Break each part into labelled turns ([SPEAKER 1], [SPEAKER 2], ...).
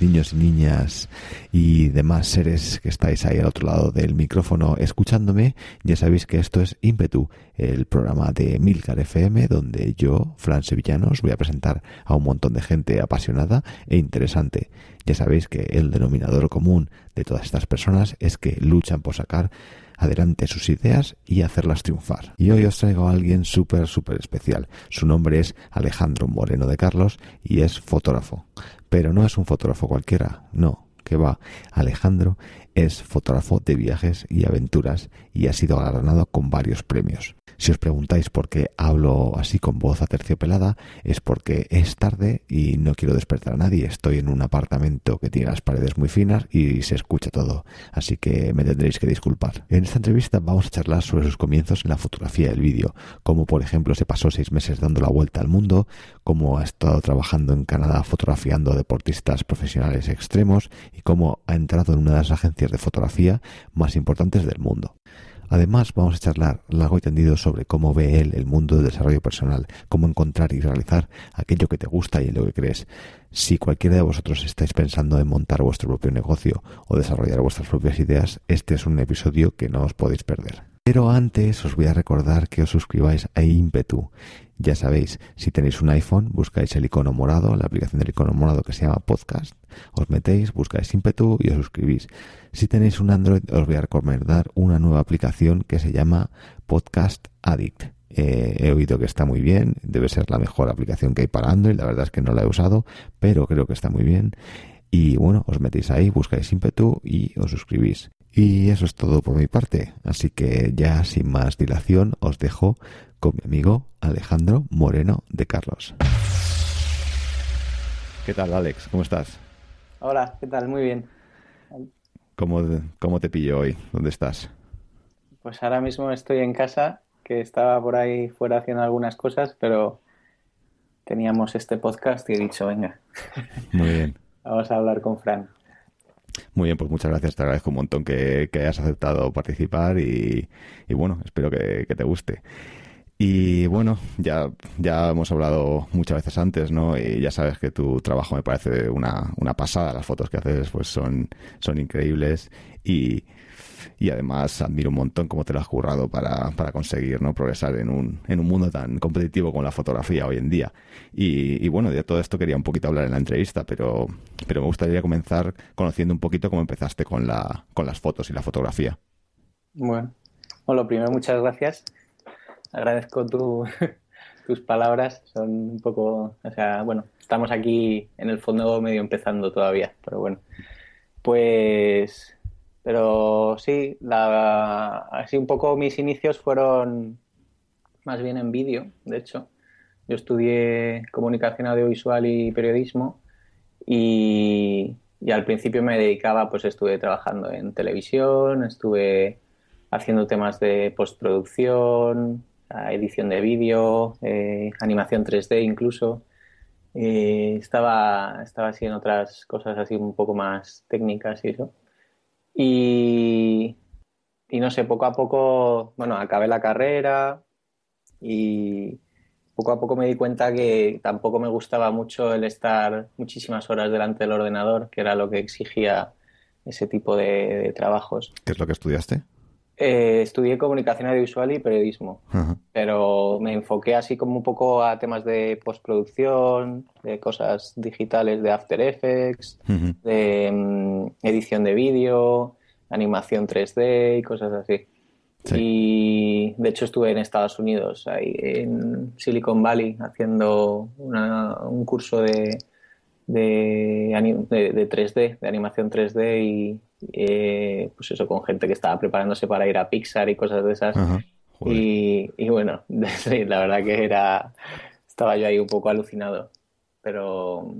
[SPEAKER 1] niños y niñas y demás seres que estáis ahí al otro lado del micrófono escuchándome. Ya sabéis que esto es Ímpetu, el programa de Milcar FM, donde yo, Fran Sevillanos, voy a presentar a un montón de gente apasionada e interesante. Ya sabéis que el denominador común de todas estas personas es que luchan por sacar adelante sus ideas y hacerlas triunfar. Y hoy os traigo a alguien súper, súper especial. Su nombre es Alejandro Moreno de Carlos y es fotógrafo. Pero no es un fotógrafo cualquiera, no, que va. Alejandro es fotógrafo de viajes y aventuras y ha sido galardonado con varios premios. Si os preguntáis por qué hablo así con voz aterciopelada, es porque es tarde y no quiero despertar a nadie. Estoy en un apartamento que tiene las paredes muy finas y se escucha todo, así que me tendréis que disculpar. En esta entrevista vamos a charlar sobre sus comienzos en la fotografía y el vídeo, como por ejemplo se pasó seis meses dando la vuelta al mundo, cómo ha estado trabajando en Canadá fotografiando a deportistas profesionales extremos y cómo ha entrado en una de las agencias de fotografía más importantes del mundo. Además, vamos a charlar largo y tendido sobre cómo ve él el mundo del desarrollo personal, cómo encontrar y realizar aquello que te gusta y en lo que crees. Si cualquiera de vosotros estáis pensando en montar vuestro propio negocio o desarrollar vuestras propias ideas, este es un episodio que no os podéis perder. Pero antes os voy a recordar que os suscribáis a Impetu. Ya sabéis, si tenéis un iPhone, buscáis el icono morado, la aplicación del icono morado que se llama Podcast, os metéis, buscáis Impetu y os suscribís. Si tenéis un Android, os voy a recomendar una nueva aplicación que se llama Podcast Addict. Eh, he oído que está muy bien, debe ser la mejor aplicación que hay para Android, la verdad es que no la he usado, pero creo que está muy bien. Y bueno, os metéis ahí, buscáis Impetu y os suscribís. Y eso es todo por mi parte, así que ya sin más dilación os dejo con mi amigo Alejandro Moreno de Carlos. ¿Qué tal, Alex? ¿Cómo estás?
[SPEAKER 2] Hola, ¿qué tal? Muy bien.
[SPEAKER 1] ¿Cómo, cómo te pillo hoy? ¿Dónde estás?
[SPEAKER 2] Pues ahora mismo estoy en casa, que estaba por ahí fuera haciendo algunas cosas, pero teníamos este podcast y he dicho, venga.
[SPEAKER 1] Muy bien.
[SPEAKER 2] Vamos a hablar con Fran.
[SPEAKER 1] Muy bien, pues muchas gracias. Te agradezco un montón que, hayas aceptado participar y, bueno, espero que, te guste. Y bueno, ya, ya hemos hablado muchas veces antes, ¿no? Y ya sabes que tu trabajo me parece una, una pasada. Las fotos que haces pues son, son increíbles y, y además admiro un montón cómo te lo has currado para, para conseguir ¿no? progresar en un, en un mundo tan competitivo como la fotografía hoy en día. Y, bueno, de todo esto quería un poquito hablar en la entrevista, pero, pero me gustaría comenzar conociendo un poquito cómo empezaste con, la, con las fotos y la fotografía.
[SPEAKER 2] Bueno, bueno lo primero, muchas gracias. Agradezco tu, tus palabras, son un poco, o sea, bueno, estamos aquí en el fondo medio empezando todavía, pero bueno. Pues pero sí, así un poco mis inicios fueron más bien en vídeo, de hecho. Yo estudié comunicación audiovisual y periodismo y, al principio me dedicaba, pues estuve trabajando en televisión, estuve haciendo temas de postproducción, edición de vídeo, eh, animación 3D incluso. Eh, estaba, estaba así en otras cosas así un poco más técnicas y eso. Y, no sé, poco a poco, bueno, acabé la carrera y poco a poco me di cuenta que tampoco me gustaba mucho el estar muchísimas horas delante del ordenador, que era lo que exigía ese tipo de, trabajos.
[SPEAKER 1] ¿Qué es lo que estudiaste?
[SPEAKER 2] Eh, estudié comunicación audiovisual y periodismo, pero me enfoqué así como un poco a temas de postproducción, de cosas digitales, de After Effects, de mm, edición de vídeo, animación 3D y cosas así. Y de hecho estuve en Estados Unidos, ahí en Silicon Valley, haciendo un curso de, de, de, 3D, de animación 3D y eh, pues eso, con gente que estaba preparándose para ir a Pixar y cosas de esas. y, y, bueno, la verdad que era, estaba yo ahí un poco alucinado, pero,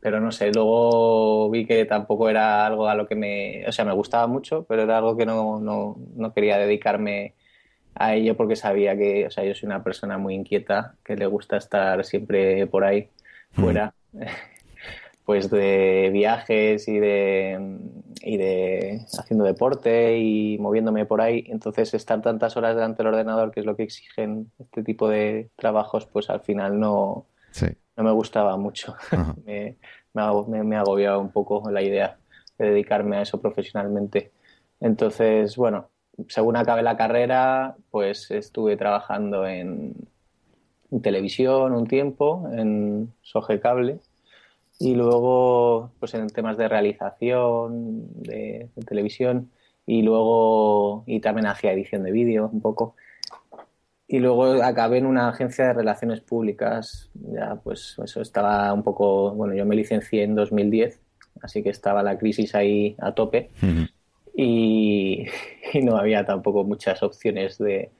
[SPEAKER 2] pero no sé, luego vi que tampoco era algo a lo que me, o sea, me gustaba mucho, pero era algo que no, no, no quería dedicarme a ello porque sabía que, o sea, yo soy una persona muy inquieta, que le gusta estar siempre por ahí, fuera. pues de viajes y de, y de haciendo deporte y moviéndome por ahí. Entonces, estar tantas horas delante del ordenador, que es lo que exigen este tipo de trabajos, pues al final no, no me gustaba mucho. me, me, me, agobiaba un poco la idea de dedicarme a eso profesionalmente. Entonces, bueno, según acabé la carrera, pues estuve trabajando en, televisión un tiempo, en Soge Cable, y luego pues en temas de realización de, televisión y luego y también hacía edición de vídeo un poco. Y luego acabé en una agencia de relaciones públicas ya pues eso estaba un poco bueno yo me licencié en 2010 así que estaba la crisis ahí a tope. Y, no había tampoco muchas opciones de,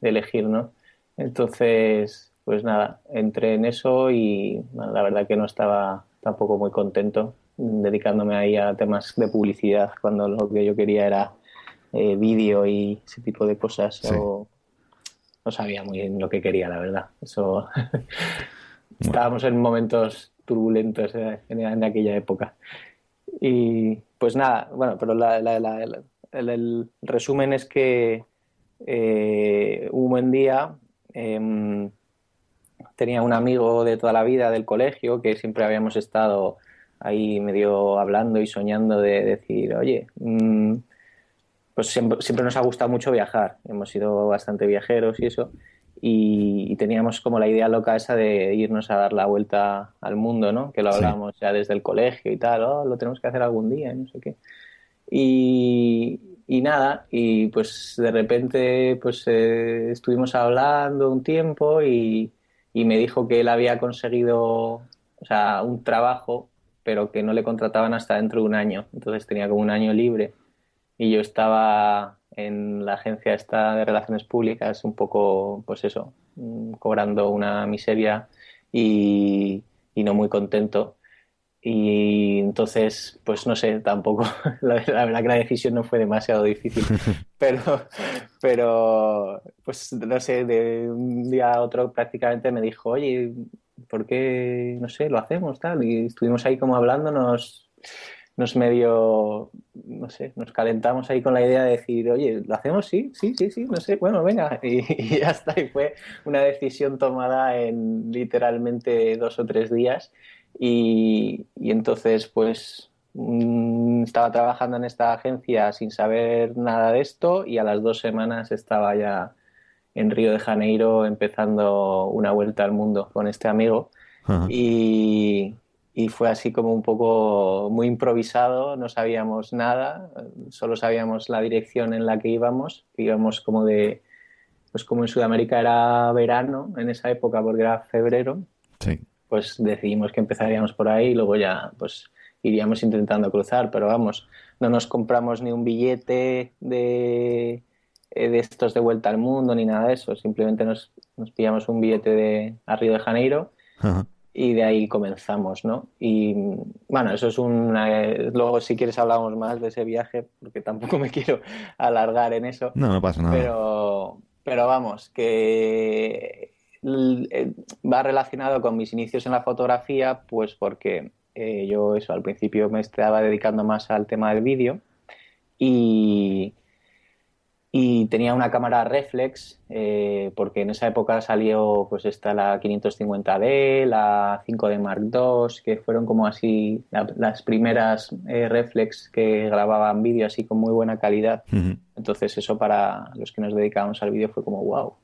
[SPEAKER 2] elegir, ¿no? Entonces, pues nada, entré en eso y la verdad que no estaba tampoco muy contento dedicándome ahí a temas de publicidad cuando lo que yo quería era eh, vídeo y ese tipo de cosas. O, no sabía muy bien lo que quería, la verdad. Eso estábamos en momentos turbulentos eh, en, aquella época. Y pues nada, bueno, pero el, resumen es que eh, un buen día em, tenía un amigo de toda la vida del colegio que siempre habíamos estado ahí medio hablando y soñando de decir, oye, mm, pues siempre, siempre, nos ha gustado mucho viajar, hemos sido bastante viajeros y eso, y, teníamos como la idea loca esa de irnos a dar la vuelta al mundo, ¿no? Que lo hablábamos ya desde el colegio y tal, oh, lo tenemos que hacer algún día, no sé qué. Y, y nada, y pues de repente pues eh, estuvimos hablando un tiempo y, y me dijo que él había conseguido, o sea, un trabajo, pero que no le contrataban hasta dentro de un año. Entonces tenía como un año libre y yo estaba en la agencia esta de relaciones públicas un poco, pues eso, mm, cobrando una miseria y, no muy contento. Y entonces, pues no sé, tampoco, la, verdad que la decisión no fue demasiado difícil, pero, pero, pues no sé, de un día a otro prácticamente me dijo, oye, ¿por qué, no sé, lo hacemos tal? Y estuvimos ahí como hablándonos nos medio, no sé, nos calentamos ahí con la idea de decir, oye, ¿lo hacemos? Sí, sí, sí, sí, no sé, bueno, venga, y, ya está, y fue una decisión tomada en literalmente dos o tres días y, entonces pues mm, estaba trabajando en esta agencia sin saber nada de esto y a las dos semanas estaba ya en Río de Janeiro empezando una vuelta al mundo con este amigo. Y, y fue así como un poco muy improvisado, no sabíamos nada, solo sabíamos la dirección en la que íbamos, íbamos como de, pues como en Sudamérica era verano en esa época porque era febrero, pues decidimos que empezaríamos por ahí y luego ya pues iríamos intentando cruzar, pero vamos, no nos compramos ni un billete de, eh, de estos de vuelta al mundo ni nada de eso, simplemente nos, nos pillamos un billete de, a Río de Janeiro y de ahí comenzamos, ¿no? Y bueno, eso es una... Luego si quieres hablamos más de ese viaje, porque tampoco me quiero alargar en eso.
[SPEAKER 1] No, no pasa nada.
[SPEAKER 2] Pero, pero vamos, que eh, va relacionado con mis inicios en la fotografía, pues porque eh, yo eso al principio me estaba dedicando más al tema del vídeo y, y tenía una cámara reflex eh, porque en esa época salió pues esta la 550D, la 5D Mark II, que fueron como así las primeras eh, reflex que grababan vídeo así con muy buena calidad. Entonces eso para los que nos dedicábamos al vídeo fue como wow,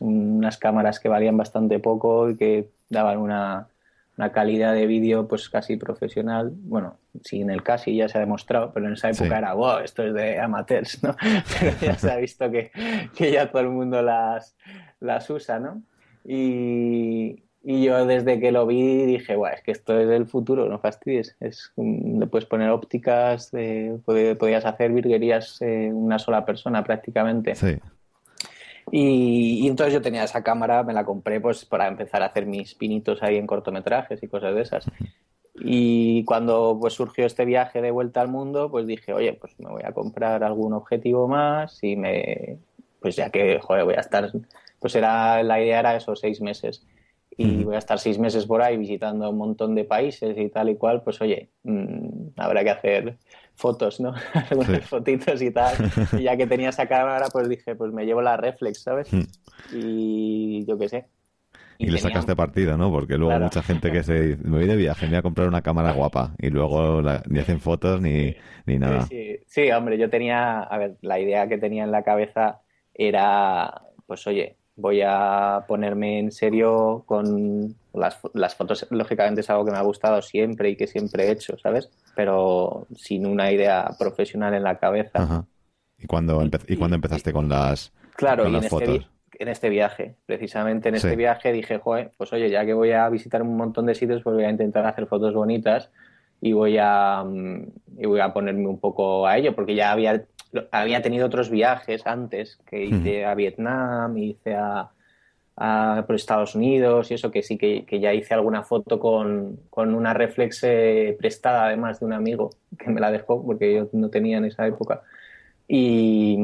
[SPEAKER 2] unas cámaras que valían bastante poco y que daban una, una calidad de vídeo pues casi profesional. Bueno, sí, en el casi ya se ha demostrado, pero en esa época era, wow, esto es de amateurs, ¿no? Pero ya se ha visto que, que ya todo el mundo las, las usa, ¿no? Y, y yo desde que lo vi dije, guau, es que esto es el futuro, no fastidies. Es, le puedes poner ópticas, eh, podías hacer virguerías eh, una sola persona prácticamente. Sí. Y, entonces yo tenía esa cámara, me la compré pues para empezar a hacer mis pinitos ahí en cortometrajes y cosas de esas. Y cuando pues surgió este viaje de vuelta al mundo, pues dije, oye, pues me voy a comprar algún objetivo más y me, pues ya que, joder, voy a estar, pues era, la idea era esos seis meses y voy a estar seis meses por ahí visitando un montón de países y tal y cual, pues oye, mm, habrá que hacer fotos, ¿no? Algunas fotitos y tal. Y ya que tenía esa cámara, pues dije, pues me llevo la reflex, ¿sabes? Hmm. Y yo qué sé.
[SPEAKER 1] Y, le sacaste partido, ¿no? Porque luego mucha gente que se me voy de viaje, me voy a comprar una cámara guapa y luego ni hacen fotos ni, ni nada.
[SPEAKER 2] Sí, sí, hombre, yo tenía, a ver, la idea que tenía en la cabeza era, pues oye, voy a ponerme en serio con las, las, fotos. Lógicamente es algo que me ha gustado siempre y que siempre he hecho, ¿sabes? Pero sin una idea profesional en la cabeza.
[SPEAKER 1] ¿Y cuándo, ¿Y cuando empezaste con las,
[SPEAKER 2] claro, con las en este fotos? Este, en este viaje, precisamente en este viaje dije, joder, pues oye, ya que voy a visitar un montón de sitios, pues voy a intentar hacer fotos bonitas y voy a, mm, y voy a ponerme un poco a ello, porque ya había había tenido otros viajes antes, que hice a Vietnam, hice a, por Estados Unidos y eso, que sí que, ya hice alguna foto con, con, una reflex prestada además de un amigo que me la dejó porque yo no tenía en esa época. Y,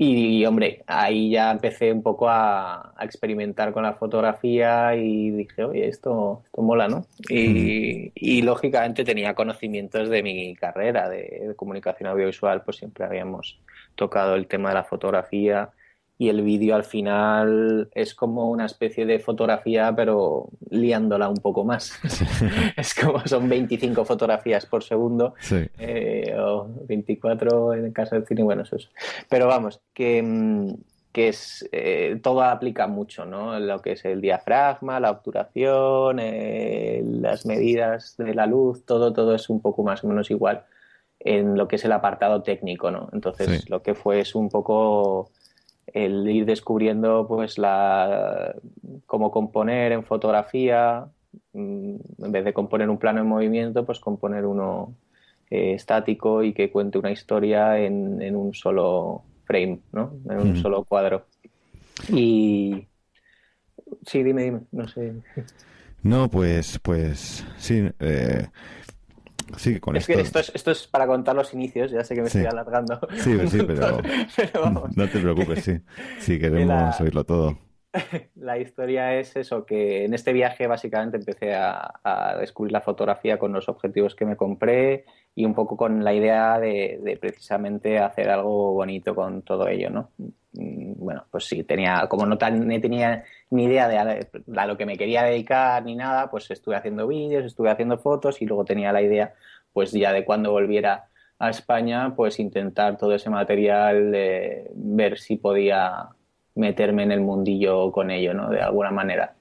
[SPEAKER 2] y, hombre, ahí ya empecé un poco a, experimentar con la fotografía y dije, oye, esto, esto mola, ¿no? Y, lógicamente tenía conocimientos de mi carrera de, comunicación audiovisual, pues siempre habíamos tocado el tema de la fotografía y el vídeo al final es como una especie de fotografía, pero liándola un poco más. es como son 25 fotografías por segundo, eh, o 24 en el caso del cine, bueno, eso es. Pero vamos, que, mm, que es, eh, todo aplica mucho, ¿no? Lo que es el diafragma, la obturación, eh, las medidas de la luz, todo, todo es un poco más o menos igual en lo que es el apartado técnico, ¿no? Entonces, lo que fue es un poco el ir descubriendo pues la cómo componer en fotografía mm, en vez de componer un plano en movimiento pues componer uno eh, estático y que cuente una historia en, en un solo frame ¿no? en un solo cuadro. Y sí dime dime no sé.
[SPEAKER 1] No pues pues sí eh, Sí, con
[SPEAKER 2] es esto... que esto es, esto es para contar los inicios, ya sé que me estoy alargando.
[SPEAKER 1] Sí, sí, pero, no te preocupes, sí. Sí, queremos oírlo todo.
[SPEAKER 2] La historia es eso, que en este viaje básicamente empecé a, descubrir la fotografía con los objetivos que me compré y un poco con la idea de, precisamente hacer algo bonito con todo ello, ¿no? Mm, bueno, pues sí, tenía, como no, tan, tenía ni idea de a, lo que me quería dedicar ni nada, pues estuve haciendo vídeos, estuve haciendo fotos y luego tenía la idea, pues ya de cuando volviera a España, pues intentar todo ese material, de ver si podía meterme en el mundillo con ello, ¿no? De alguna manera.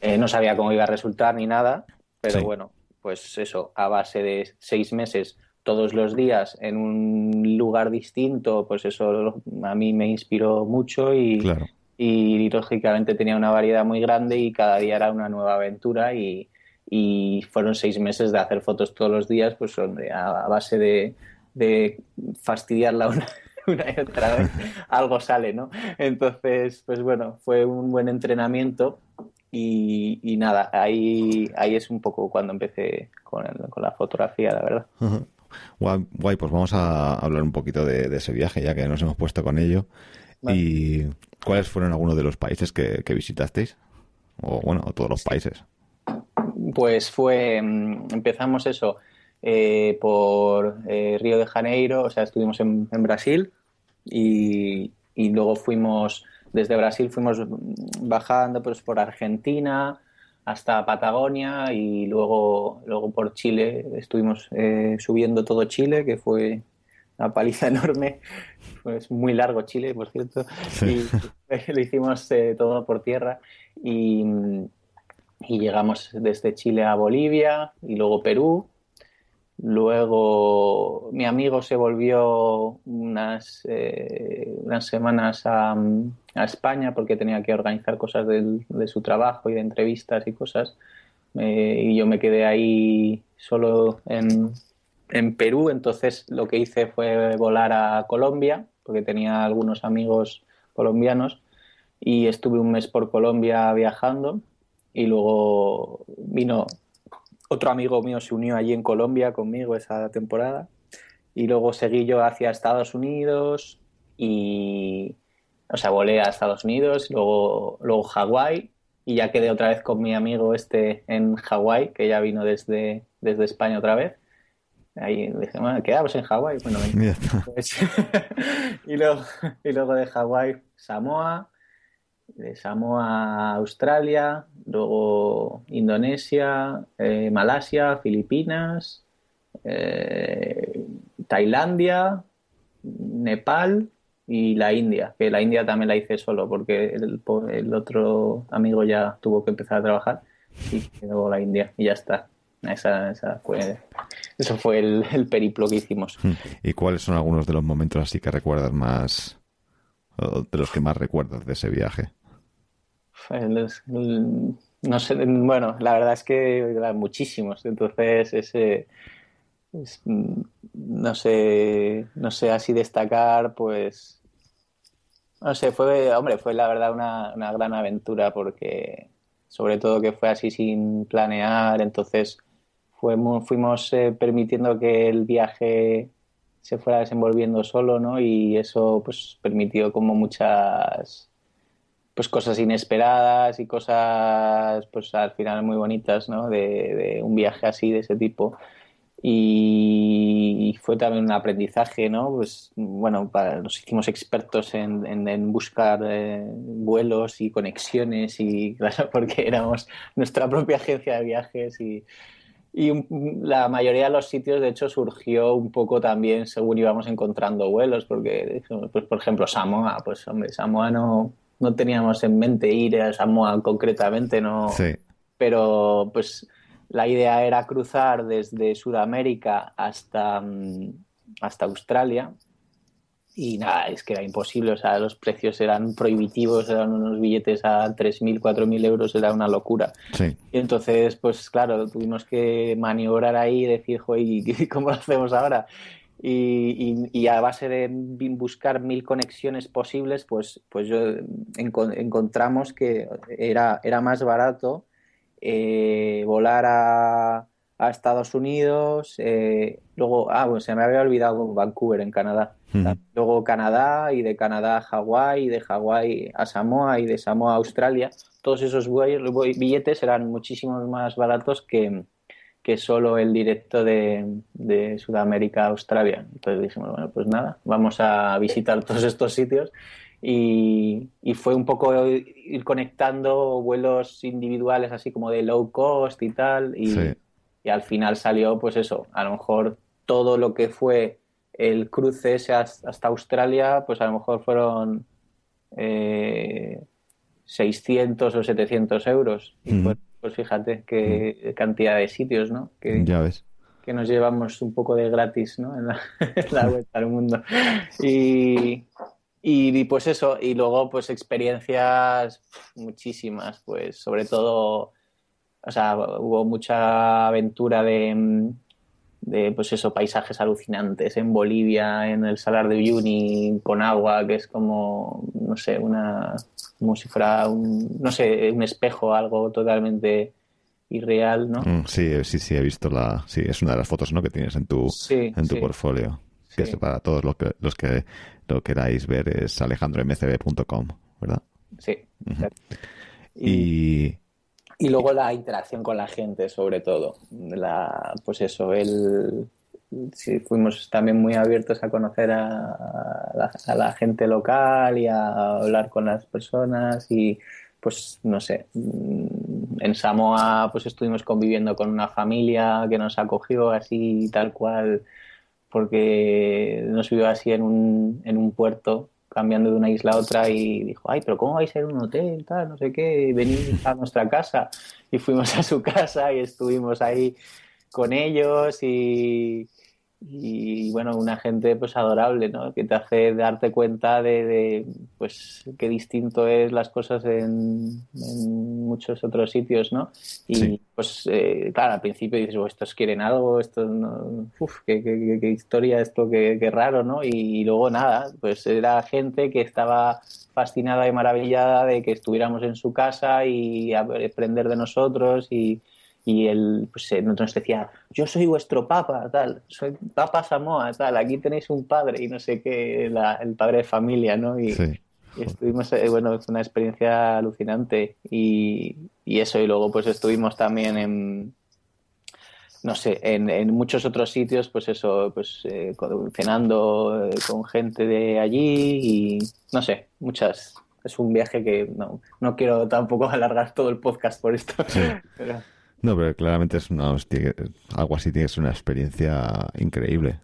[SPEAKER 2] Eh, no sabía cómo iba a resultar ni nada, pero bueno, pues eso, a base de seis meses todos los días en un lugar distinto, pues eso a mí me inspiró mucho y, y lógicamente tenía una variedad muy grande y cada día era una nueva aventura y, fueron seis meses de hacer fotos todos los días, pues a, base de, de fastidiarla una, una y otra vez, algo sale, ¿no? Entonces, pues bueno, fue un buen entrenamiento y, nada, ahí, ahí es un poco cuando empecé con, con la fotografía, la verdad.
[SPEAKER 1] Guay, pues vamos a hablar un poquito de, ese viaje, ya que nos hemos puesto con ello. ¿Y cuáles fueron algunos de los países que, visitasteis? O bueno, todos los países.
[SPEAKER 2] Pues fue, mm, empezamos eso eh, por eh, Río de Janeiro, o sea, estuvimos en, Brasil y, y, luego fuimos, desde Brasil fuimos bajando pues, por Argentina hasta Patagonia y luego, luego por Chile, estuvimos eh, subiendo todo Chile, que fue una paliza enorme, pues muy largo Chile, por cierto, y lo hicimos todo por tierra. Y, y llegamos desde Chile a Bolivia y luego Perú Luego mi amigo se volvió unas, eh, unas semanas a, España porque tenía que organizar cosas de, su trabajo y de entrevistas y cosas. Eh, y yo me quedé ahí solo en, en Perú. Entonces lo que hice fue volar a Colombia porque tenía algunos amigos colombianos y estuve un mes por Colombia viajando y luego vino otro amigo mío se unió allí en Colombia conmigo esa temporada y luego seguí yo hacia Estados Unidos y, o sea, volé a Estados Unidos, luego, luego Hawái y ya quedé otra vez con mi amigo este en Hawái, que ya vino desde, desde España otra vez. Ahí dije, bueno, quedamos en Hawái. Bueno, y, luego, y luego de Hawái, Samoa, de Samoa a Australia, luego Indonesia, eh, Malasia, Filipinas, eh, Tailandia, Nepal y la India, que la India también la hice solo porque el, otro amigo ya tuvo que empezar a trabajar y quedó la India y ya está. Esa, fue, eso fue el, periplo que hicimos. Hmm.
[SPEAKER 1] ¿Y cuáles son algunos de los momentos así que recuerdas más, de los que más recuerdas de ese viaje?
[SPEAKER 2] no sé, bueno, la verdad es que muchísimos. Entonces, ese, no sé, no sé así destacar, pues, no sé, fue, hombre, fue la verdad una, una gran aventura porque, sobre todo que fue así sin planear, entonces fuimos, fuimos eh, permitiendo que el viaje se fuera desenvolviendo solo, ¿no? Y eso, pues, permitió como muchas pues cosas inesperadas y cosas pues al final muy bonitas ¿no? de, un viaje así de ese tipo y fue también un aprendizaje no pues bueno para, nos hicimos expertos en, en, buscar eh, vuelos y conexiones y claro porque éramos nuestra propia agencia de viajes y y la mayoría de los sitios, de hecho, surgió un poco también según íbamos encontrando vuelos, porque, pues, por ejemplo, Samoa, pues, hombre, Samoa no, no teníamos en mente ir a Samoa concretamente, no. Pero pues la idea era cruzar desde Sudamérica hasta, mm, hasta Australia. Y nada, es que era imposible, o sea, los precios eran prohibitivos, eran unos billetes a 3.000, 4.000 euros, era una locura. Y entonces, pues claro, tuvimos que maniobrar ahí y decir, joder, ¿cómo lo hacemos ahora? Y, a base de buscar mil conexiones posibles, pues, pues yo encontramos que era, era más barato eh, volar a, a, Estados Unidos, eh, luego, ah, pues se me había olvidado Vancouver en Canadá, luego Canadá y de Canadá a Hawái, y de Hawái a Samoa y de Samoa a Australia, todos esos billetes eran muchísimo más baratos que, que solo el directo de, de Sudamérica a Australia. Entonces dijimos, bueno, pues nada, vamos a visitar todos estos sitios y, y, fue un poco ir conectando vuelos individuales así como de low cost y tal y, y, al final salió pues eso, a lo mejor todo lo que fue el cruce ese hasta Australia pues a lo mejor fueron eh, 600 o 700 euros y pues fíjate qué mm. cantidad de sitios, ¿no? Que,
[SPEAKER 1] ya ves.
[SPEAKER 2] Que nos llevamos un poco de gratis, ¿no? En la, en vuelta al mundo. Y, y, pues eso, y luego pues experiencias muchísimas, pues sobre todo, o sea, hubo mucha aventura de, de pues eso, paisajes alucinantes en Bolivia, en el Salar de Uyuni, con agua, que es como, no sé, una como si fuera un, no sé, un espejo, algo totalmente irreal, ¿no?
[SPEAKER 1] Mm, sí, sí, sí, he visto la, sí, es una de las fotos, ¿no? Que tienes en tu, en tu portfolio. Que es para todos los que, los que lo queráis ver es alejandromcb.com, ¿verdad?
[SPEAKER 2] Sí. y, y luego la interacción con la gente, sobre todo. La, pues eso, el, sí, fuimos también muy abiertos a conocer a, la, gente local y a hablar con las personas y pues no sé, mm, en Samoa pues estuvimos conviviendo con una familia que nos acogió así tal cual porque nos vio así en un, en un puerto cambiando de una isla a otra y dijo, ay, pero ¿cómo vais a ir a un hotel? Tal, no sé qué, venid a nuestra casa. Y fuimos a su casa y estuvimos ahí con ellos y, y bueno, una gente pues adorable, ¿no? Que te hace darte cuenta de, pues qué distinto es las cosas en, muchos otros sitios, ¿no? Y pues eh, claro, al principio dices, oh, estos quieren algo, esto no, uf, qué, qué, qué, historia, esto qué, qué raro, ¿no? Y, luego nada, pues era gente que estaba fascinada y maravillada de que estuviéramos en su casa y aprender de nosotros y y él pues, eh, nos decía, yo soy vuestro papa, tal, soy papa Samoa, tal, aquí tenéis un padre y no sé qué, el padre de familia, ¿no? Y, estuvimos, eh, bueno, fue una experiencia alucinante y, y, eso, y luego pues estuvimos también en, no sé, en, en muchos otros sitios, pues eso, pues eh, cenando con gente de allí y, no sé, muchas, es un viaje que no, no quiero tampoco alargar todo el podcast por esto.
[SPEAKER 1] No, pero claramente es una, algo así tiene que ser una experiencia increíble.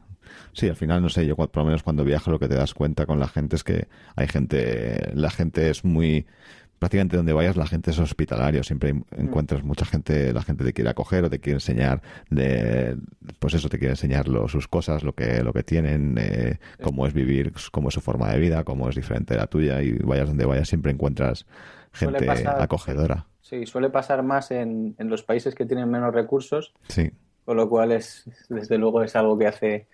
[SPEAKER 1] Sí, al final, no sé, yo por lo menos cuando viajo lo que te das cuenta con la gente es que hay gente, la gente es muy, prácticamente donde vayas la gente es hospitalario, siempre mm. encuentras mucha gente, la gente te quiere acoger o te quiere enseñar de, pues eso, te quiere enseñar sus cosas, lo que, lo que tienen, eh, cómo es vivir, cómo es su forma de vida, cómo es diferente de la tuya y vayas donde vayas siempre encuentras gente acogedora.
[SPEAKER 2] Sí, suele pasar más en, en los países que tienen menos recursos.
[SPEAKER 1] Sí.
[SPEAKER 2] Con lo cual es, desde luego es algo que hace,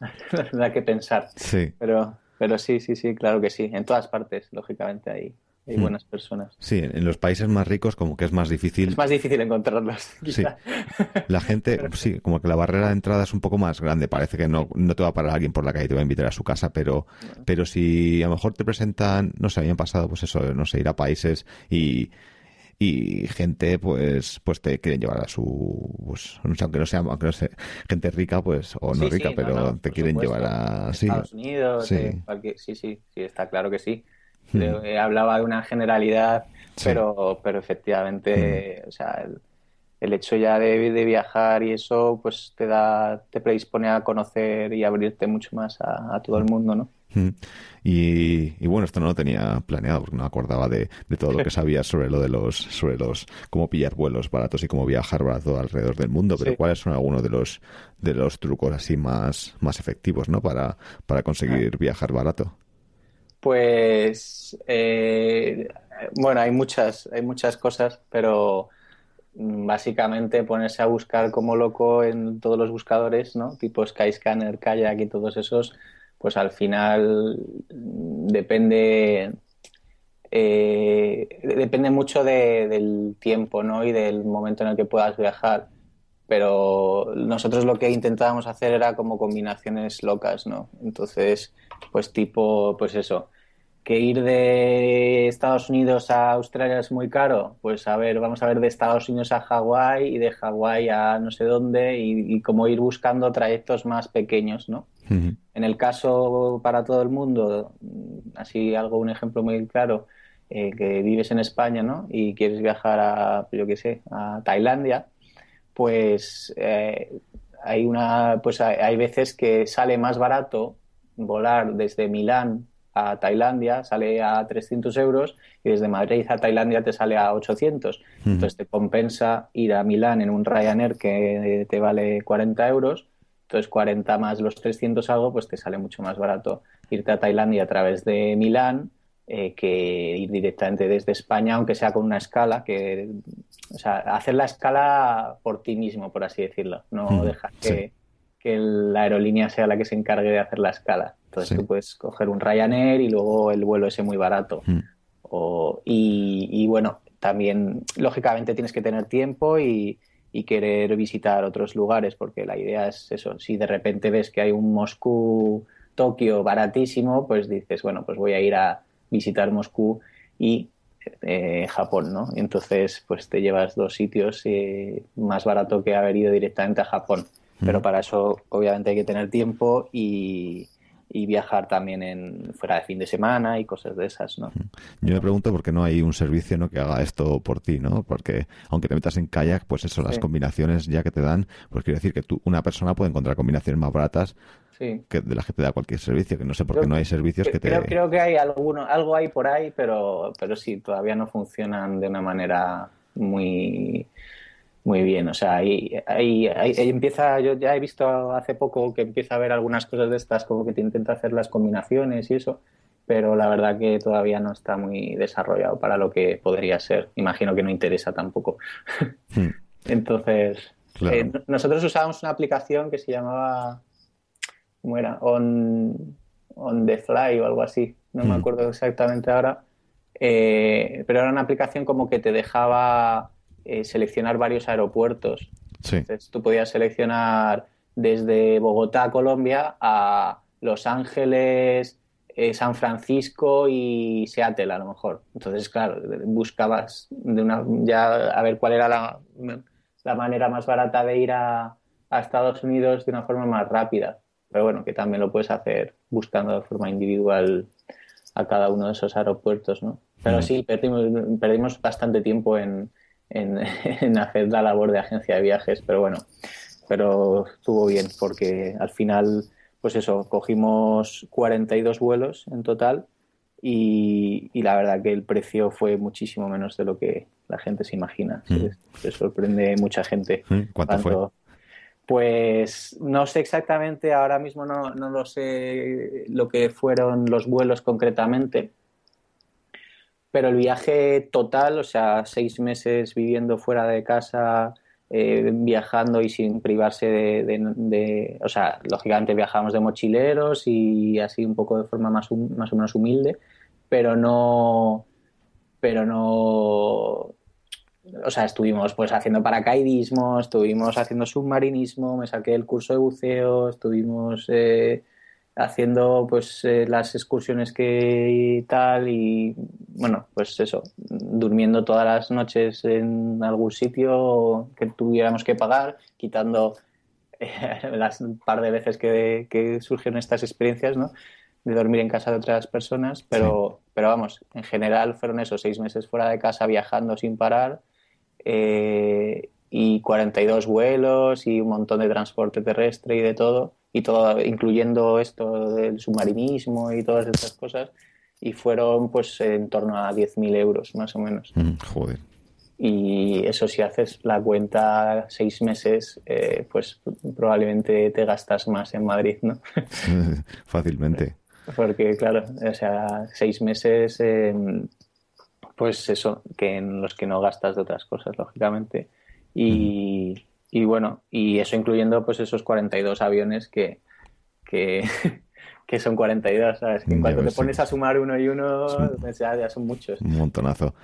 [SPEAKER 2] da que pensar.
[SPEAKER 1] Sí.
[SPEAKER 2] Pero, pero sí, sí, sí, claro que sí. En todas partes, lógicamente, hay, hay hmm. buenas personas.
[SPEAKER 1] Sí, en los países más ricos como que es más difícil.
[SPEAKER 2] Es más difícil encontrarlos.
[SPEAKER 1] Sí. La gente, sí, como que la barrera de entrada es un poco más grande. Parece que no, no te va a parar alguien por la calle y te va a invitar a su casa, pero, pero si a lo mejor te presentan, no sé, habían pasado, pues eso, no sé, ir a países y y gente pues pues te quieren llevar a su pues aunque no sea aunque no sea gente rica pues o no rica pero te quieren llevar a
[SPEAKER 2] Estados Unidos sí. sí sí sí está claro que sí Hmm. Hablaba de una generalidad, pero, pero efectivamente, hmm. o sea, el, hecho ya de, de, viajar y eso, pues te da, te predispone a conocer y abrirte mucho más a, todo el mundo, ¿no?
[SPEAKER 1] Hmm. Y, bueno, esto no lo tenía planeado porque no me acordaba de, todo lo que sabías sobre lo de los, sobre los, cómo pillar vuelos baratos y cómo viajar barato alrededor del mundo, pero ¿cuáles son algunos de los, de los trucos así más, más efectivos, ¿no? Para, para conseguir ah. viajar barato.
[SPEAKER 2] Pues eh, bueno, hay muchas, hay muchas cosas, pero mm, básicamente ponerse a buscar como loco en todos los buscadores, ¿no? Tipo Skyscanner, Kayak y todos esos, pues al final mm, depende eh, depende mucho del tiempo, ¿no? Y del momento en el que puedas viajar. Pero nosotros lo que intentábamos hacer era como combinaciones locas, ¿no? Entonces, pues tipo, pues eso, que ir de Estados Unidos a Australia es muy caro, pues a ver, vamos a ver de Estados Unidos a Hawái y de Hawái a no sé dónde y, como ir buscando trayectos más pequeños, ¿no? En el caso para todo el mundo, así algo, un ejemplo muy claro, eh, que vives en España, ¿no? Y quieres viajar a, yo qué sé, a Tailandia, pues eh, hay una, pues hay veces que sale más barato volar desde Milán a Tailandia sale a 300 euros y desde Madrid a Tailandia te sale a 800. Entonces te compensa ir a Milán en un Ryanair que te vale 40 euros. Entonces 40 más los 300 algo, pues te sale mucho más barato irte a Tailandia a través de Milán eh, que ir directamente desde España, aunque sea con una escala, que, o sea, hacer la escala por ti mismo, por así decirlo, no dejar que, que la aerolínea sea la que se encargue de hacer la escala. Entonces tú puedes coger un Ryanair y luego el vuelo ese muy barato. Hmm. y, bueno, también lógicamente tienes que tener tiempo y, querer visitar otros lugares, porque la idea es eso, si de repente ves que hay un Moscú, Tokio baratísimo, pues dices, bueno, pues voy a ir a visitar Moscú y eh, Japón, ¿no? entonces, pues te llevas dos sitios eh, más barato que haber ido directamente a Japón. Pero para eso, obviamente, hay que tener tiempo y, viajar también en fuera de fin de semana y cosas de esas, ¿no?
[SPEAKER 1] Yo me pregunto por qué no hay un servicio ¿no? que haga esto por ti, ¿no? Porque aunque te metas en kayak, pues eso, las combinaciones ya que te dan, pues quiere decir que tú, una persona puede encontrar combinaciones más baratas que de las que te da cualquier servicio, que no sé por qué no hay servicios que te...
[SPEAKER 2] Creo, creo que hay alguno, algo hay por ahí, pero, pero sí, todavía no funcionan de una manera muy muy bien, o sea, ahí, ahí, empieza, yo ya he visto hace poco que empieza a haber algunas cosas de estas, como que te intenta hacer las combinaciones y eso, pero la verdad que todavía no está muy desarrollado para lo que podría ser. Imagino que no interesa tampoco. Hmm. Entonces, eh, nosotros usábamos una aplicación que se llamaba, ¿cómo era? On, on the Fly o algo así, no me hmm. acuerdo exactamente ahora, eh, pero era una aplicación como que te dejaba eh, seleccionar varios aeropuertos. Entonces, tú podías seleccionar desde Bogotá, Colombia, a Los Ángeles, eh, San Francisco y Seattle, a lo mejor. Entonces, claro, buscabas de una, ya a ver cuál era la, la manera más barata de ir a, a Estados Unidos de una forma más rápida. Pero bueno, que también lo puedes hacer buscando de forma individual a cada uno de esos aeropuertos, ¿no? Pero sí, perdimos, perdimos bastante tiempo en, en, hacer la labor de agencia de viajes, pero bueno, pero estuvo bien porque al final, pues eso, cogimos 42 vuelos en total y, la verdad que el precio fue muchísimo menos de lo que la gente se imagina. Se, sorprende mucha gente.
[SPEAKER 1] ¿Cuánto fue?
[SPEAKER 2] Pues no sé exactamente, ahora mismo no, no lo sé lo que fueron los vuelos concretamente, pero el viaje total, o sea, seis meses viviendo fuera de casa, eh, viajando y sin privarse de, O sea, lógicamente viajamos de mochileros y así un poco de forma más, más o menos humilde, pero no. Pero no. O sea, estuvimos pues haciendo paracaidismo, estuvimos haciendo submarinismo, me saqué el curso de buceo, estuvimos eh, haciendo pues eh, las excursiones que tal y bueno pues eso durmiendo todas las noches en algún sitio que tuviéramos que pagar quitando eh, las par de veces que, que, surgieron estas experiencias no de dormir en casa de otras personas pero pero vamos en general fueron esos seis meses fuera de casa viajando sin parar eh, y 42 vuelos y un montón de transporte terrestre y de todo y todo, incluyendo esto del submarinismo y todas estas cosas, y fueron pues en torno a 10.000 euros más o menos.
[SPEAKER 1] Mm, joder.
[SPEAKER 2] Y eso si haces la cuenta seis meses, eh, pues probablemente te gastas más en Madrid, ¿no?
[SPEAKER 1] Fácilmente.
[SPEAKER 2] Porque claro, o sea, seis meses, pues eso, que en los que no gastas de otras cosas, lógicamente. Y, y bueno, y eso incluyendo pues esos 42 aviones que, que, que son 42, ¿sabes? Que en cuanto te pones a sumar uno y uno, ya, son muchos.
[SPEAKER 1] Un montonazo.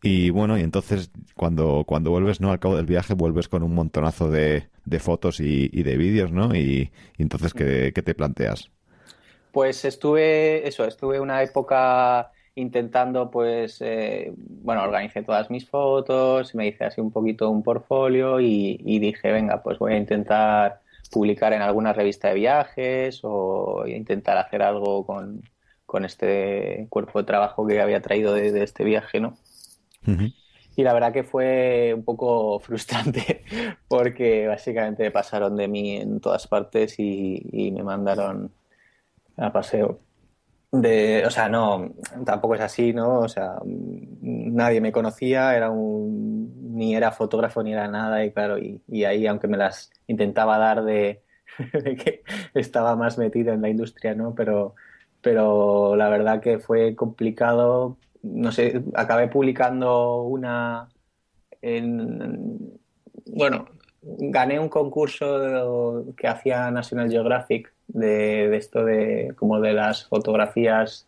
[SPEAKER 1] Y bueno, y entonces cuando, cuando vuelves, ¿no? Al cabo del viaje vuelves con un montonazo de, de fotos y, y, de vídeos, ¿no? Y, entonces, ¿qué, ¿qué, te planteas?
[SPEAKER 2] Pues estuve, eso, estuve una época intentando, pues, eh, bueno, organicé todas mis fotos, me hice así un poquito un portfolio y, dije, venga, pues voy a intentar publicar en alguna revista de viajes o intentar hacer algo con, este cuerpo de trabajo que había traído de, este viaje, ¿no? Y la verdad que fue un poco frustrante porque básicamente pasaron de mí en todas partes y me mandaron a paseo de, o sea, no, tampoco es así, ¿no? O sea, nadie me conocía, era un, ni era fotógrafo ni era nada y claro, y, ahí aunque me las intentaba dar de, que estaba más metido en la industria, ¿no? Pero, pero la verdad que fue complicado, no sé, acabé publicando una en, bueno, gané un concurso que hacía National Geographic de, esto de como de las fotografías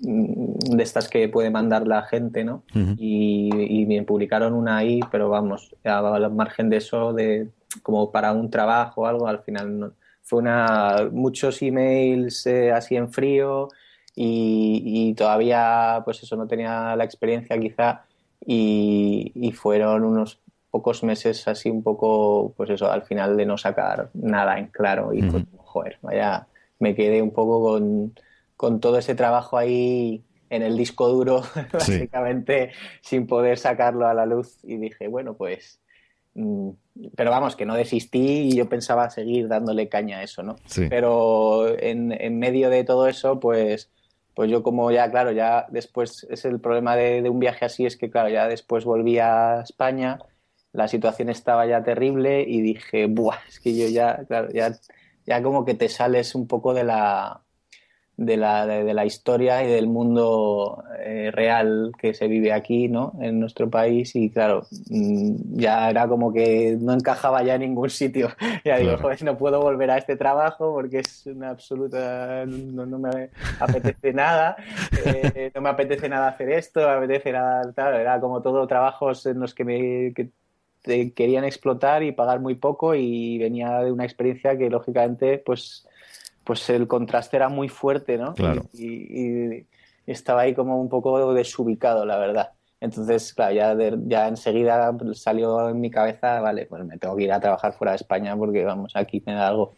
[SPEAKER 2] mm, de estas que puede mandar la gente, ¿no? y, me publicaron una ahí, pero vamos, al margen de eso, de como para un trabajo o algo, al final fue una muchos emails eh, así en frío y, y, todavía pues eso no tenía la experiencia quizá y, y fueron unos pocos meses así un poco, pues eso, al final de no sacar nada en claro y pues, joder, vaya, me quedé un poco con, con, todo ese trabajo ahí en el disco duro, básicamente sin poder sacarlo a la luz. Y dije, bueno, pues... Mm, pero vamos, que no desistí y yo pensaba seguir dándole caña a eso, ¿no? Pero en, en medio de todo eso, pues pues yo como ya, claro, ya después es el problema de, de, un viaje así, es que claro, ya después volví a España la situación estaba ya terrible y dije, Buah, es que yo ya, claro, ya, ya como que te sales un poco de la, de la, de, la historia y del mundo eh, real que se vive aquí, ¿no? En nuestro país y claro, mm, ya era como que no encajaba ya en ningún sitio. Ya digo, joder, no puedo volver a este trabajo porque es una absoluta, no, me apetece nada, eh, no me apetece nada hacer esto, no me apetece nada, tal, era como todo trabajos en los que me querían explotar y pagar muy poco y venía de una experiencia que lógicamente pues pues el contraste era muy fuerte, ¿no?
[SPEAKER 1] Claro.
[SPEAKER 2] Y, estaba ahí como un poco desubicado, la verdad. Entonces, claro, ya, ya enseguida salió en mi cabeza, vale, pues me tengo que ir a trabajar fuera de España porque, vamos, aquí me da algo.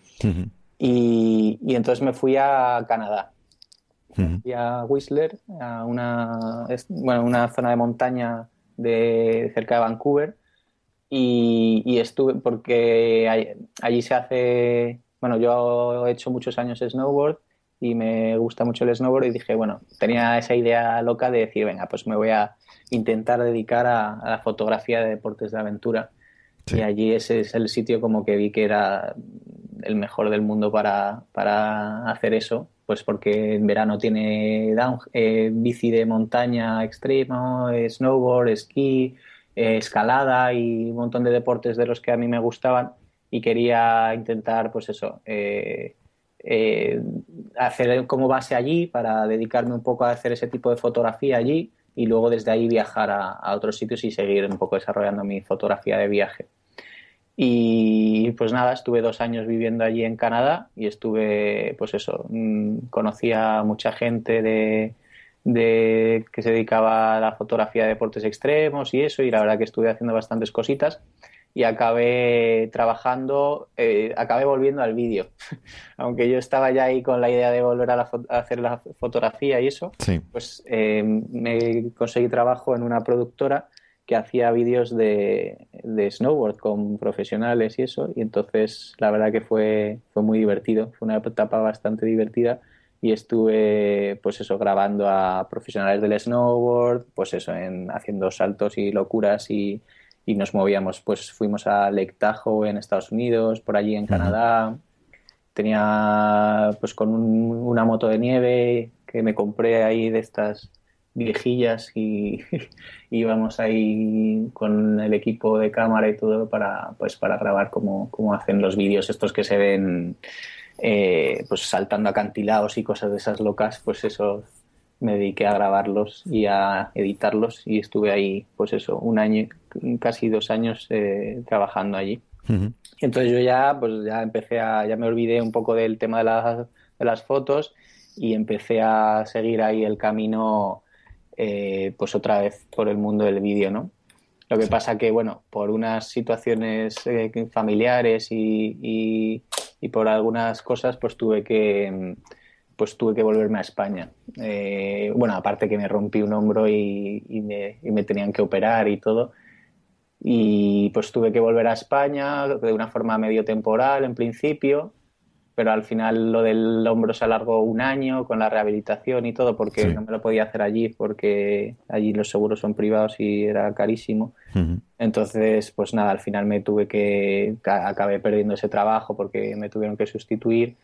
[SPEAKER 2] y, y, entonces me fui a Canadá. y a Whistler, a una, bueno, una zona de montaña de cerca de Vancouver. Y, estuve, porque allí se hace, bueno, yo he hecho muchos años snowboard y me gusta mucho el snowboard y dije, bueno, tenía esa idea loca de decir, venga, pues me voy a intentar dedicar a, la fotografía de deportes de aventura. Y allí ese es el sitio como que vi que era el mejor del mundo para, para hacer eso, pues porque en verano tiene eh, bici de montaña extremo, snowboard, esquí, eh, escalada y un montón de deportes de los que a mí me gustaban y quería intentar, pues eso, eh, eh, hacer como base allí para dedicarme un poco a hacer ese tipo de fotografía allí y luego desde ahí viajar a, otros sitios y seguir un poco desarrollando mi fotografía de viaje. Y pues nada, estuve dos años viviendo allí en Canadá y estuve, pues eso, mm, conocía a mucha gente de, de, que se dedicaba a la fotografía de deportes extremos y eso, y la verdad que estuve haciendo bastantes cositas y acabé trabajando, eh, acabé volviendo al vídeo. Aunque yo estaba ya ahí con la idea de volver a, hacer la fotografía y eso, pues eh, me conseguí trabajo en una productora que hacía vídeos de, de, snowboard con profesionales y eso, y entonces la verdad que fue, fue muy divertido, fue una etapa bastante divertida y estuve pues eso grabando a profesionales del snowboard, pues eso en haciendo saltos y locuras y y nos movíamos, pues fuimos a Lake Tahoe en Estados Unidos, por allí en Canadá. Tenía pues con una moto de nieve que me compré ahí de estas viejillas y íbamos ahí con el equipo de cámara y todo para pues para grabar como, hacen los vídeos estos que se ven eh, pues saltando acantilados y cosas de esas locas pues eso me dediqué a grabarlos y a editarlos y estuve ahí, pues eso, un año, casi dos años eh, trabajando allí. Entonces yo ya, pues ya empecé a, ya me olvidé un poco del tema de las, de las fotos y empecé a seguir ahí el camino, eh, pues otra vez por el mundo del vídeo, ¿no? Lo que pasa que, bueno, por unas situaciones eh, familiares y, y, por algunas cosas, pues tuve que pues tuve que volverme a España. Eh, bueno, aparte que me rompí un hombro y, me, tenían que operar y todo. Y pues tuve que volver a España de una forma medio temporal en principio, pero al final lo del hombro se alargó un año con la rehabilitación y todo, porque no me lo podía hacer allí, porque allí los seguros son privados y era carísimo. Entonces, pues nada, al final me tuve que, acabé perdiendo ese trabajo porque me tuvieron que sustituir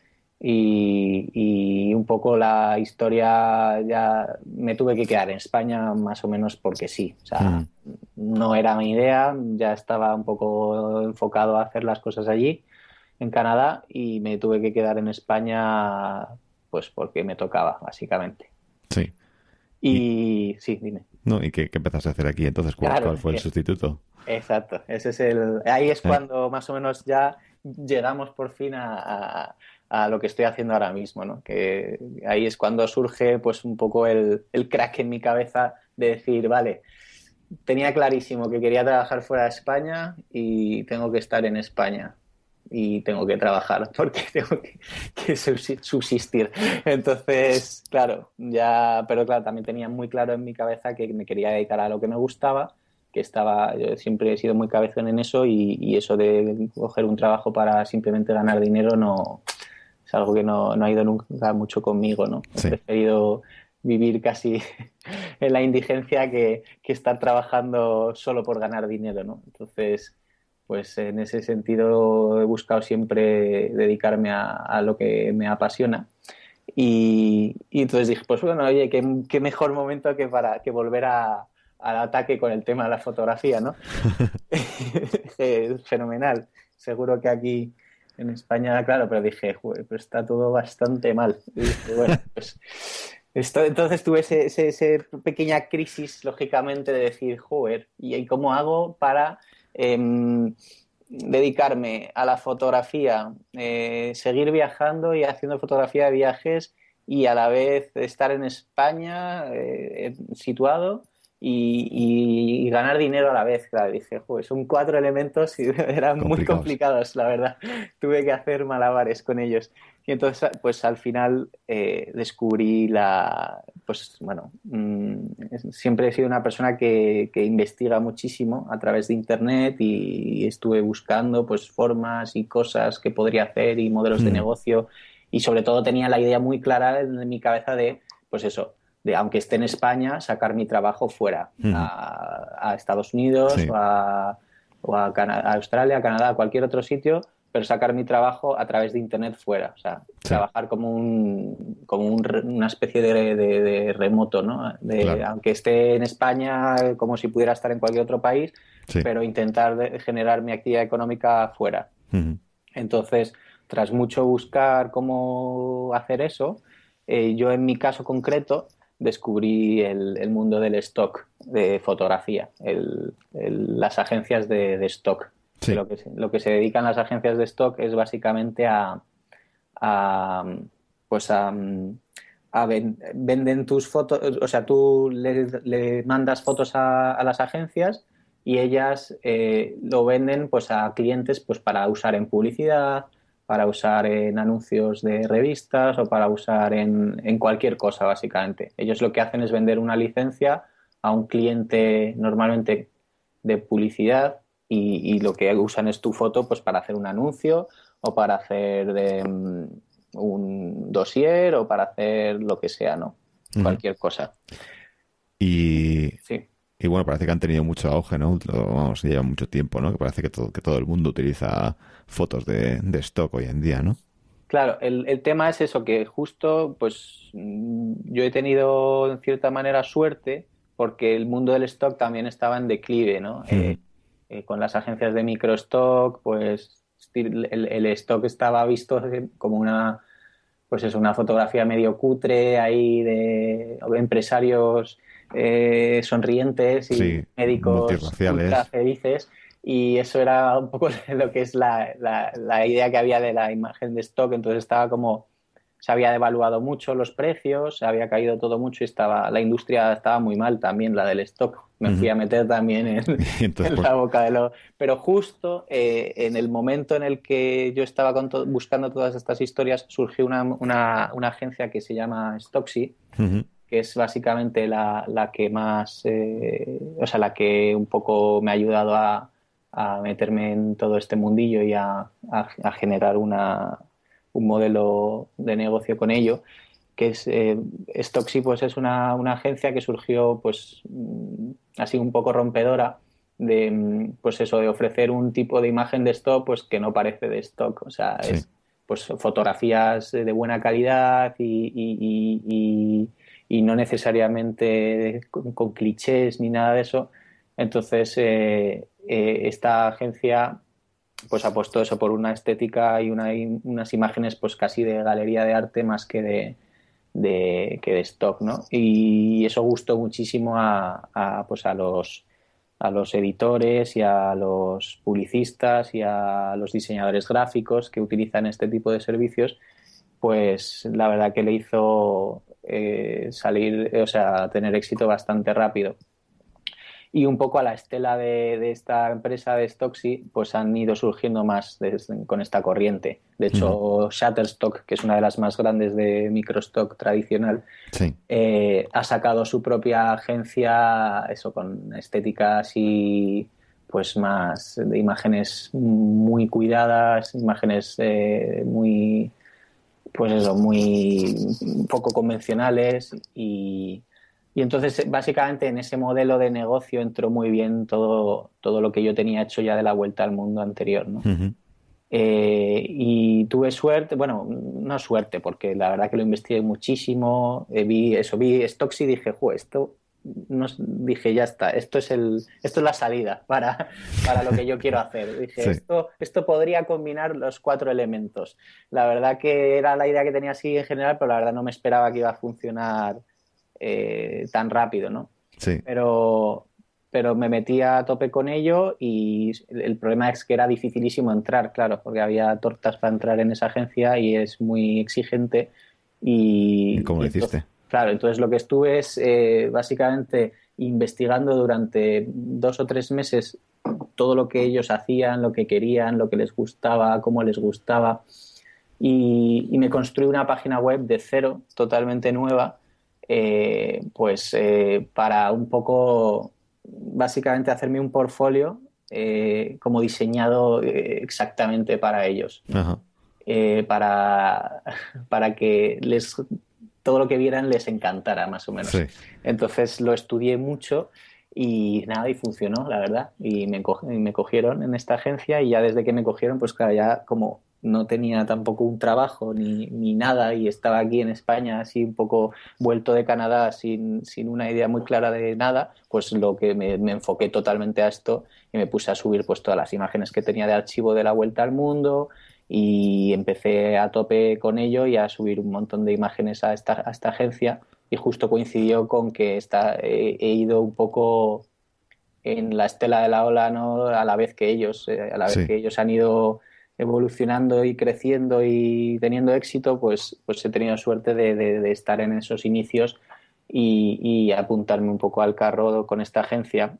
[SPEAKER 2] y, un poco la historia ya me tuve que quedar en España más o menos porque sí. O sea, mm. no era mi idea, ya estaba un poco enfocado a hacer las cosas allí, en Canadá, y me tuve que quedar en España pues porque me tocaba, básicamente.
[SPEAKER 1] Sí.
[SPEAKER 2] Y, sí, dime.
[SPEAKER 1] No, ¿y qué, empezaste a hacer aquí entonces? ¿Cuál, fue el sustituto?
[SPEAKER 2] Exacto, ese es el... Ahí es eh. cuando más o menos ya llegamos por fin a a lo que estoy haciendo ahora mismo, ¿no? Que ahí es cuando surge pues un poco el, el crack en mi cabeza de decir, vale, tenía clarísimo que quería trabajar fuera de España y tengo que estar en España y tengo que trabajar porque tengo que, subsistir. Entonces, claro, ya, pero claro, también tenía muy claro en mi cabeza que me quería dedicar a lo que me gustaba, que estaba, yo siempre he sido muy cabezón en eso y, y eso de coger un trabajo para simplemente ganar dinero no, es algo que no, ha ido nunca mucho conmigo, ¿no? He preferido vivir casi en la indigencia que, estar trabajando solo por ganar dinero, ¿no? Entonces, pues en ese sentido he buscado siempre dedicarme a, lo que me apasiona. Y, entonces dije, pues bueno, oye, qué, mejor momento que para que volver a, al ataque con el tema de la fotografía, ¿no? Fenomenal. Seguro que aquí en España, claro, pero dije, Joder, pero está todo bastante mal. Y bueno, pues esto, entonces tuve esa ese, pequeña crisis, lógicamente, de decir, joder, ¿y cómo hago para em, dedicarme a la fotografía, eh, seguir viajando y haciendo fotografía de viajes y a la vez estar en España eh, situado y, ganar dinero a la vez. Claro, dije, son cuatro elementos y eran muy complicados, la verdad. Tuve que hacer malabares con ellos. Y entonces, pues al final eh, descubrí la. Pues bueno, mm, siempre he sido una persona que, investiga muchísimo a través de internet y, estuve buscando pues formas y cosas que podría hacer y modelos de mm. negocio. Y sobre todo tenía la idea muy clara en mi cabeza de, pues eso, de aunque esté en España, sacar mi trabajo fuera, a, Estados Unidos o, a, Australia, a Canadá, a cualquier otro sitio, pero sacar mi trabajo a través de Internet fuera. O sea, trabajar como, un, como una especie de, remoto, ¿no? De, Aunque esté en España, como si pudiera estar en cualquier otro país, pero intentar generar mi actividad económica fuera. Entonces, tras mucho buscar cómo hacer eso, eh, yo en mi caso concreto descubrí el, mundo del stock de fotografía, las agencias de, stock. Lo, que se, dedican las agencias de stock es básicamente a, pues a, venden tus fotos, o sea, tú le, mandas fotos a, las agencias y ellas eh, lo venden pues a clientes pues para usar en publicidad, para usar en anuncios de revistas o para usar en, cualquier cosa, básicamente. Ellos lo que hacen es vender una licencia a un cliente normalmente de publicidad y, lo que usan es tu foto pues para hacer un anuncio o para hacer de, mm, un dossier o para hacer lo que sea, ¿no? Cualquier cosa.
[SPEAKER 1] Y, sí. y bueno, parece que han tenido mucho auge, ¿no? Vamos, lleva mucho tiempo, ¿no? Que parece que todo, que todo el mundo utiliza fotos de, stock hoy en día, ¿no?
[SPEAKER 2] Claro, el, tema es eso, que justo, pues mm, yo he tenido en cierta manera suerte porque el mundo del stock también estaba en declive, ¿no? Eh, eh, con las agencias de microstock, pues el, stock estaba visto como una, pues es una fotografía medio cutre ahí de empresarios eh, sonrientes y médicos felices y eso era un poco lo que es la, la, idea que había de la imagen de stock, entonces estaba como se había devaluado mucho los precios, se había caído todo mucho y estaba la industria estaba muy mal también, la del stock. Me fui a meter también en, la boca de lo... Pero justo eh, en el momento en el que yo estaba buscando todas estas historias, surgió una, una, una agencia que se llama Stocksy, que es básicamente la, la que más, eh, o sea, la que un poco me ha ayudado a, a meterme en todo este mundillo y a, generar una, un modelo de negocio con ello que es eh, Stocksy pues es una, agencia que surgió pues mm, así un poco rompedora de mm, pues eso de ofrecer un tipo de imagen de stock pues que no parece de stock. O sea es pues fotografías de buena calidad y, no necesariamente con, clichés ni nada de eso. Entonces eh, eh, esta agencia pues ha puesto eso por una estética y unas imágenes pues casi de galería de arte más que de, que de stock, ¿no? Y eso gustó muchísimo a, pues a los a los editores y a los publicistas y a los diseñadores gráficos que utilizan este tipo de servicios, pues la verdad que le hizo eh, salir, o sea, tener éxito bastante rápido y un poco a la estela de, esta empresa de Stocksy, pues han ido surgiendo más con esta corriente. De hecho, Shutterstock, que es una de las más grandes de microstock tradicional, eh, ha sacado su propia agencia, eso con estéticas y pues más de imágenes muy cuidadas, imágenes eh, muy pues eso, muy poco convencionales y, y entonces, básicamente, en ese modelo de negocio entró muy bien todo, todo lo que yo tenía hecho ya de la vuelta al mundo anterior, ¿no? Eh, y tuve suerte, bueno, no suerte, porque la verdad que lo investigué muchísimo, eh, vi eso, vi Stocks y dije, esto, no, dije, ya está, esto es, el, esto es la salida para, para lo que yo quiero hacer. Dije, esto, esto podría combinar los cuatro elementos. La verdad que era la idea que tenía así en general, pero la verdad no me esperaba que iba a funcionar eh, tan rápido, ¿no?
[SPEAKER 1] Sí.
[SPEAKER 2] Pero, pero me metí a tope con ello y el problema es que era dificilísimo entrar, claro, porque había tortas para entrar en esa agencia y es muy exigente. ¿Y,
[SPEAKER 1] cómo lo hiciste?
[SPEAKER 2] Claro, entonces lo que estuve es eh, básicamente investigando durante dos o tres meses todo lo que ellos hacían, lo que querían, lo que les gustaba, cómo les gustaba. Y, me construí una página web de cero, totalmente nueva, eh, pues eh, para un poco, básicamente hacerme un portfolio como diseñado exactamente para ellos. para, para que les todo lo que vieran les encantara, más o menos. Entonces lo estudié mucho y nada, y funcionó, la verdad. Y me, me cogieron en esta agencia y ya desde que me cogieron, pues claro, ya como no tenía tampoco un trabajo ni, ni, nada y estaba aquí en España así un poco vuelto de Canadá sin, sin una idea muy clara de nada, pues lo que me, me, enfoqué totalmente a esto y me puse a subir pues todas las imágenes que tenía de archivo de la vuelta al mundo, y empecé a tope con ello y a subir un montón de imágenes a esta, a esta agencia y justo coincidió con que está, he, ido un poco en la estela de la ola ¿no? a la vez que ellos, eh, a la vez que ellos han ido evolucionando y creciendo y teniendo éxito, pues, pues he tenido suerte de, de, estar en esos inicios y, y, apuntarme un poco al carro con esta agencia.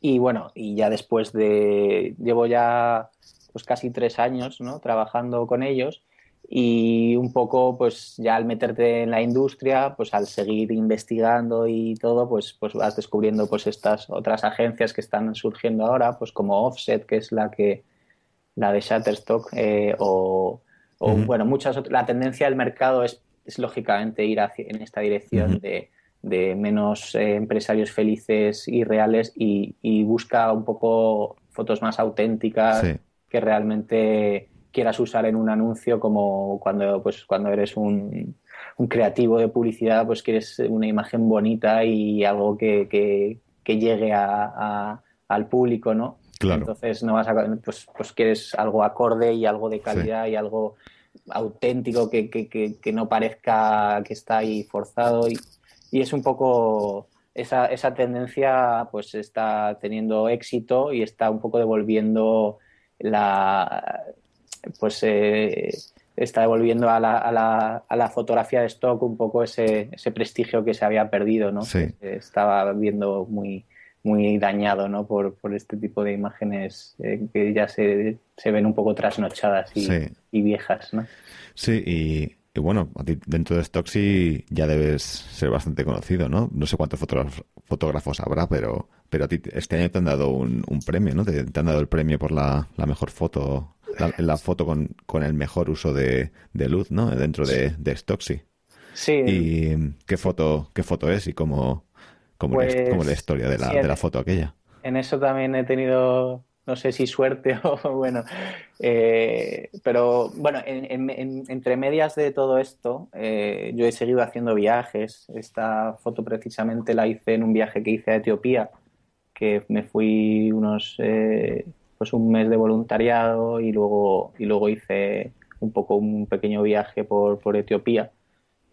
[SPEAKER 2] Y bueno, y ya después de, llevo ya pues casi tres años ¿no? trabajando con ellos y un poco pues ya al meterte en la industria pues al seguir investigando y todo pues pues vas descubriendo pues estas otras agencias que están surgiendo ahora pues como Offset que es la que la de Shutterstock eh, o, bueno muchas otras la tendencia del mercado es, es lógicamente ir hacia, en esta dirección de, de, menos eh, empresarios felices y reales y, y, busca un poco fotos más auténticas que realmente quieras usar en un anuncio como cuando, pues, cuando eres un, creativo de publicidad, pues quieres una imagen bonita y algo que, que, llegue a, al público, ¿no? Entonces no vas a, pues, pues quieres algo acorde y algo de calidad y algo auténtico que, que, que, no parezca que está ahí forzado y, y es un poco esa, esa tendencia pues está teniendo éxito y está un poco devolviendo la pues eh, está devolviendo a la, a, la, a la, fotografía de stock un poco ese, ese prestigio que se había perdido, ¿no? estaba viendo muy, muy dañado, ¿no? Por, por este tipo de imágenes eh, que ya se, se, ven un poco trasnochadas y, y viejas, ¿no?
[SPEAKER 1] Sí, y, y bueno, a ti dentro de Stocksy ya debes ser bastante conocido, ¿no? No sé cuántos fotógrafos habrá, pero, pero a ti este año te han dado un, premio, ¿no? Te, han dado el premio por la, mejor foto, la, foto con, con, el mejor uso de, luz, ¿no? Dentro de, de Stocksy.
[SPEAKER 2] Sí.
[SPEAKER 1] ¿Y qué foto, qué foto es y cómo, cómo, la, pues, historia de la, de la foto aquella?
[SPEAKER 2] En eso también he tenido no sé si suerte o bueno, eh, pero bueno, entre medias de todo esto, eh, yo he seguido haciendo viajes. Esta foto precisamente la hice en un viaje que hice a Etiopía, que me fui unos, eh, pues un mes de voluntariado y luego, y luego hice un poco un pequeño viaje por, por Etiopía.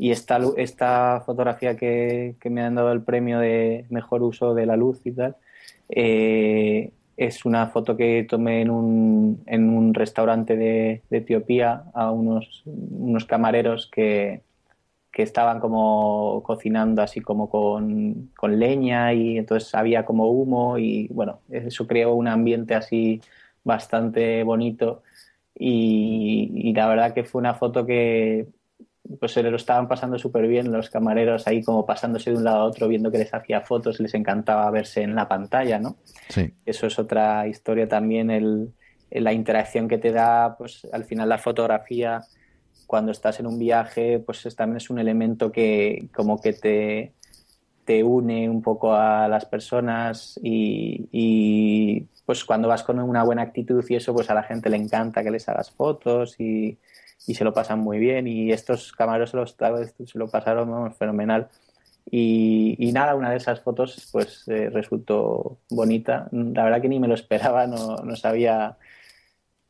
[SPEAKER 2] Y esta, esta fotografía que, que, me han dado el premio de mejor uso de la luz y tal, eh, es una foto que tomé en un, en un restaurante de, Etiopía a unos, unos camareros que, que, estaban como cocinando así como con, con, leña y entonces había como humo y bueno, eso creó un ambiente así bastante bonito. Y, y la verdad que fue una foto que pues se lo estaban pasando súper bien los camareros ahí como pasándose de un lado a otro viendo que les hacía fotos, les encantaba verse en la pantalla, ¿no?
[SPEAKER 1] Sí.
[SPEAKER 2] Eso es otra historia también, el, la interacción que te da, pues al final la fotografía cuando estás en un viaje, pues también es un elemento que como que te, te une un poco a las personas y, y, pues cuando vas con una buena actitud y eso, pues a la gente le encanta que les hagas fotos y, y se lo pasan muy bien y estos camareros se, los, se lo pasaron fenomenal. Y, y, nada, una de esas fotos pues eh, resultó bonita. La verdad que ni me lo esperaba, no, no, sabía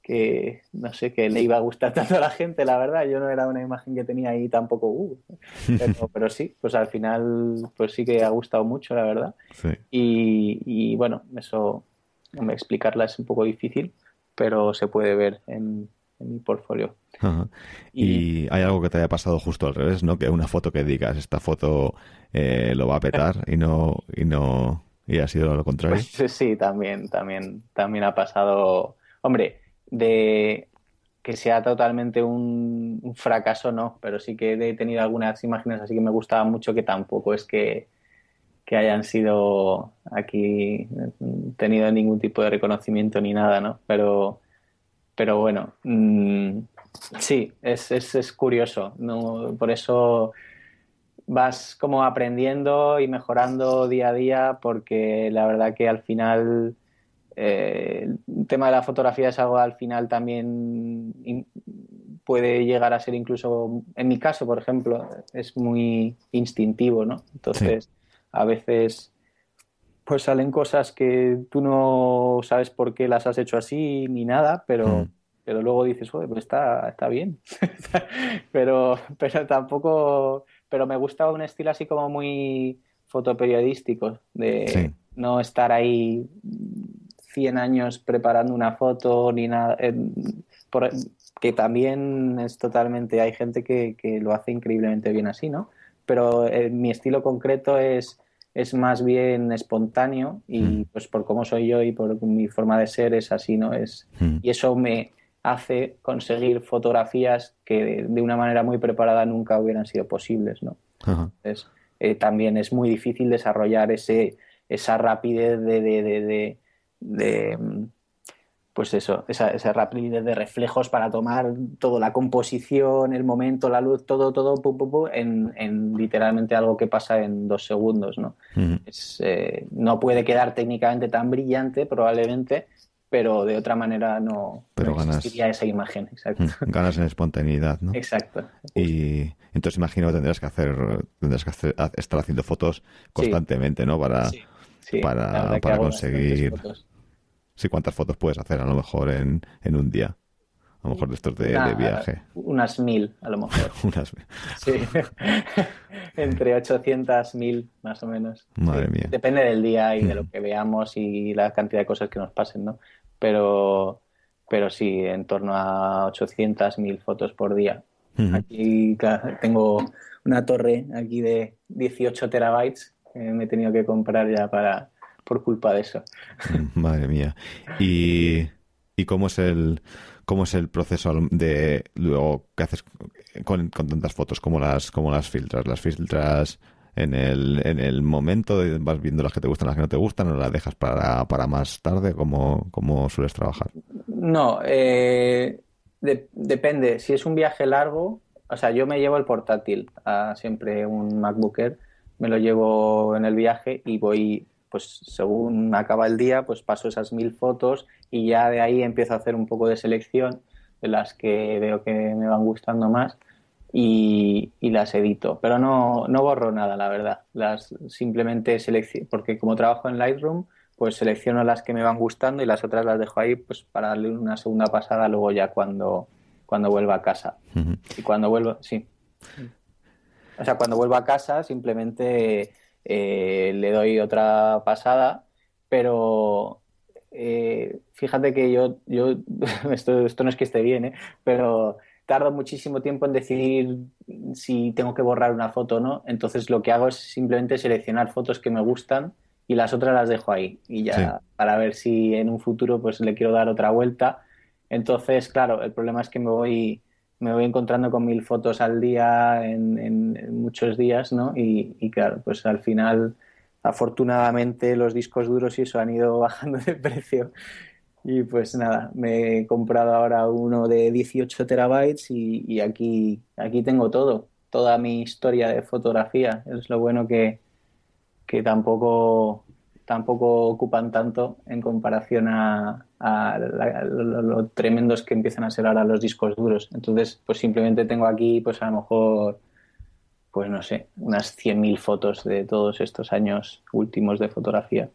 [SPEAKER 2] que, no sé, que le iba a gustar tanto a la gente, la verdad. Yo no era una imagen que tenía ahí tampoco, uh, pero, pero, sí, pues al final pues sí que ha gustado mucho, la verdad. Y, y, bueno, eso, explicarla es un poco difícil, pero se puede ver en, en mi portfolio.
[SPEAKER 1] Y... hay algo que te haya pasado justo al revés, ¿no? Que una foto que digas, esta foto eh, lo va a petar y no, y no, y ha sido lo contrario.
[SPEAKER 2] Pues, sí, también, también, también ha pasado. Hombre, de que sea totalmente un, fracaso, no, pero sí que he tenido algunas imágenes así que me gustaban mucho que tampoco es que, que hayan sido aquí tenido ningún tipo de reconocimiento ni nada, ¿no? Pero, pero bueno, mm, sí, es, es, es, curioso, ¿no? Por eso vas como aprendiendo y mejorando día a día porque la verdad que al final eh, el tema de la fotografía es algo al final también puede llegar a ser incluso, en mi caso, por ejemplo, es muy instintivo, ¿no? Entonces, a veces pues salen cosas que tú no sabes por qué las has hecho así ni nada, pero, hmm. Pero luego dices, pues está, está bien. pero, pero tampoco, pero me gusta un estilo así como muy fotoperiodístico, de no estar ahí 100 años preparando una foto ni nada. que también es totalmente. Hay gente que, lo hace increíblemente bien así, ¿no? Pero eh, mi estilo concreto es, es más bien espontáneo y mm. pues por cómo soy yo y por mi forma de ser es así, ¿no? Es, mm. Y eso me hace conseguir fotografías que de, una manera muy preparada nunca hubieran sido posibles, ¿no? Entonces, eh, también es muy difícil desarrollar ese, esa rapidez de de pues eso, esa, esa, rapidez de reflejos para tomar toda la composición, el momento, la luz, todo, todo, en, literalmente algo que pasa en dos segundos, ¿no? Eh, no puede quedar técnicamente tan brillante, probablemente, pero de otra manera no,
[SPEAKER 1] pero
[SPEAKER 2] existiría esa imagen, exacto.
[SPEAKER 1] Ganas en espontaneidad, ¿no?
[SPEAKER 2] Exacto.
[SPEAKER 1] Y entonces imagino que tendrás que hacer, tendrás que estar haciendo fotos constantemente, ¿no? Para, para, para conseguir Sí, ¿cuántas fotos puedes hacer a lo mejor en, en un día? A lo mejor de estos de, viaje.
[SPEAKER 2] Unas mil, a lo mejor.
[SPEAKER 1] unas mil.
[SPEAKER 2] Sí. Entre 800, mil, más o menos.
[SPEAKER 1] Madre mía.
[SPEAKER 2] Depende del día y de lo que veamos y la cantidad de cosas que nos pasen, ¿no? Pero, pero sí, en torno a 800, mil fotos por día. Aquí tengo una torre aquí de 18 terabytes que me he tenido que comprar ya para, por culpa de eso.
[SPEAKER 1] Madre mía. ¿Y, y cómo es el cómo es el proceso de luego qué haces con, tantas fotos? ¿Cómo las, cómo las filtras? ¿Las filtras en el, en el momento? ¿Vas viendo las que te gustan, las que no te gustan o las dejas para, para más tarde? ¿Cómo, cómo sueles trabajar?
[SPEAKER 2] No, eh, depende. Si es un viaje largo, o sea, yo me llevo el portátil, a siempre un MacBook Air, me lo llevo en el viaje y voy pues según acaba el día, pues paso esas mil fotos y ya de ahí empiezo a hacer un poco de selección de las que veo que me van gustando más y, las edito. Pero no, no borro nada, la verdad. Las simplemente selecciono, porque como trabajo en Lightroom, pues selecciono las que me van gustando y las otras las dejo ahí pues para darle una segunda pasada luego ya cuando, cuando vuelva a casa. Y cuando vuelvo, sí. O sea, cuando vuelvo a casa simplemente eh, le doy otra pasada, pero eh, fíjate que yo, yo esto, esto no es que esté bien, ¿eh? pero tardo muchísimo tiempo en decidir si tengo que borrar una foto o no, entonces lo que hago es simplemente seleccionar fotos que me gustan y las otras las dejo ahí y ya para ver si en un futuro pues le quiero dar otra vuelta. Entonces, claro, el problema es que me voy me voy encontrando con mil fotos al día en, muchos días, ¿no? Y, claro, pues al final, afortunadamente, los discos duros y eso han ido bajando de precio. Y pues nada, me he comprado ahora uno de 18 terabytes y, aquí, aquí tengo todo, toda mi historia de fotografía. Es lo bueno que, que tampoco tampoco ocupan tanto en comparación a, lo, tremendos que empiezan a ser ahora los discos duros. Entonces, pues simplemente tengo aquí, pues a lo mejor, pues no sé, unas 100.000 fotos de todos estos años últimos de fotografía.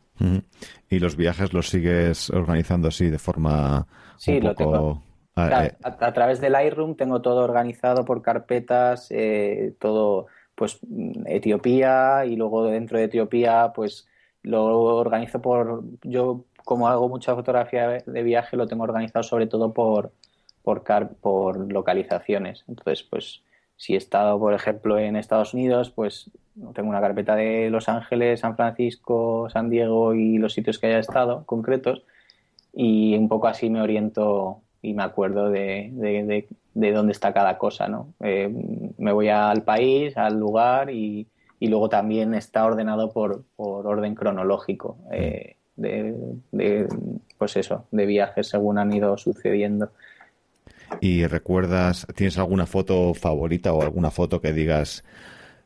[SPEAKER 1] ¿Y los viajes los sigues organizando así de forma
[SPEAKER 2] sí, lo Tengo. Eh, a, través del Lightroom tengo todo organizado por carpetas, eh, todo, pues Etiopía y luego dentro de Etiopía, pues lo organizo por, yo como hago mucha fotografía de viaje, lo tengo organizado sobre todo por, por, por localizaciones. Entonces, pues si he estado, por ejemplo, en Estados Unidos, pues tengo una carpeta de Los Ángeles, San Francisco, San Diego y los sitios que haya estado concretos y un poco así me oriento y me acuerdo de, de, dónde está cada cosa, ¿no? Eh, me voy al país, al lugar y, y luego también está ordenado por, por orden cronológico eh, de, pues eso, de viajes según han ido sucediendo.
[SPEAKER 1] ¿Y recuerdas, tienes alguna foto favorita o alguna foto que digas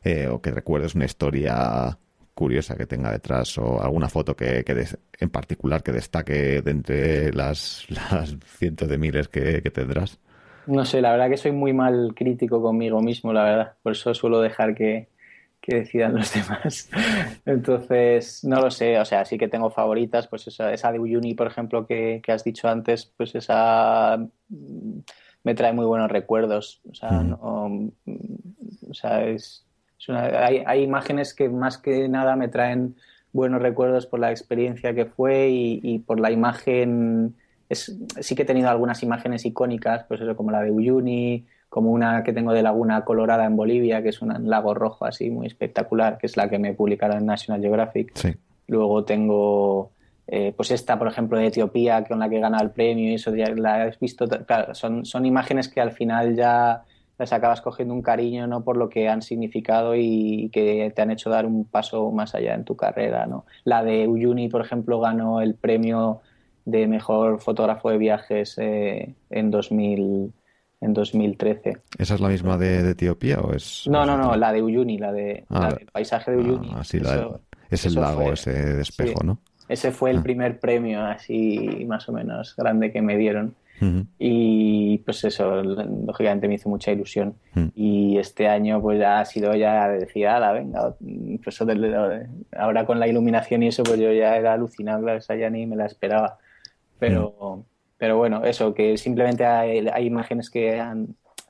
[SPEAKER 1] eh, o que recuerdes una historia curiosa que tenga detrás o alguna foto que, en particular que destaque de entre las, las cientos de miles que, tendrás?
[SPEAKER 2] No sé, la verdad que soy muy mal crítico conmigo mismo, la verdad. Por eso suelo dejar que, decidan los demás. Entonces, no lo sé, o sea, sí que tengo favoritas, pues esa, esa de Uyuni, por ejemplo, que, has dicho antes, pues esa mm, me trae muy buenos recuerdos. O sea, no, o sea es, hay, hay, imágenes que más que nada me traen buenos recuerdos por la experiencia que fue y, por la imagen. Es, sí que he tenido algunas imágenes icónicas, pues eso, como la de Uyuni, como una que tengo de Laguna Colorada en Bolivia, que es un lago rojo así muy espectacular, que es la que me publicaron en National Geographic. Luego tengo eh, pues esta, por ejemplo, de Etiopía, con la que gana el premio y eso ya la has visto. Claro, son, son imágenes que al final ya les acabas cogiendo un cariño no por lo que han significado y que te han hecho dar un paso más allá en tu carrera no la de Uyuni por ejemplo ganó el premio de mejor fotógrafo de viajes eh, en 2000 en 2013
[SPEAKER 1] esa es la misma de, Etiopía o es
[SPEAKER 2] no no no la de Uyuni la de ah, del paisaje de Uyuni.
[SPEAKER 1] ah, sí, es el lago ese de espejo no
[SPEAKER 2] ese fue el ah. primer premio así más o menos grande que me dieron. Y pues eso, lógicamente me hizo mucha ilusión. Y este año pues ya ha sido ya decir, la venga, pues ahora con la iluminación y eso pues yo ya era alucinable, esa ya ni me la esperaba. Pero, pero bueno, eso, que simplemente hay, imágenes que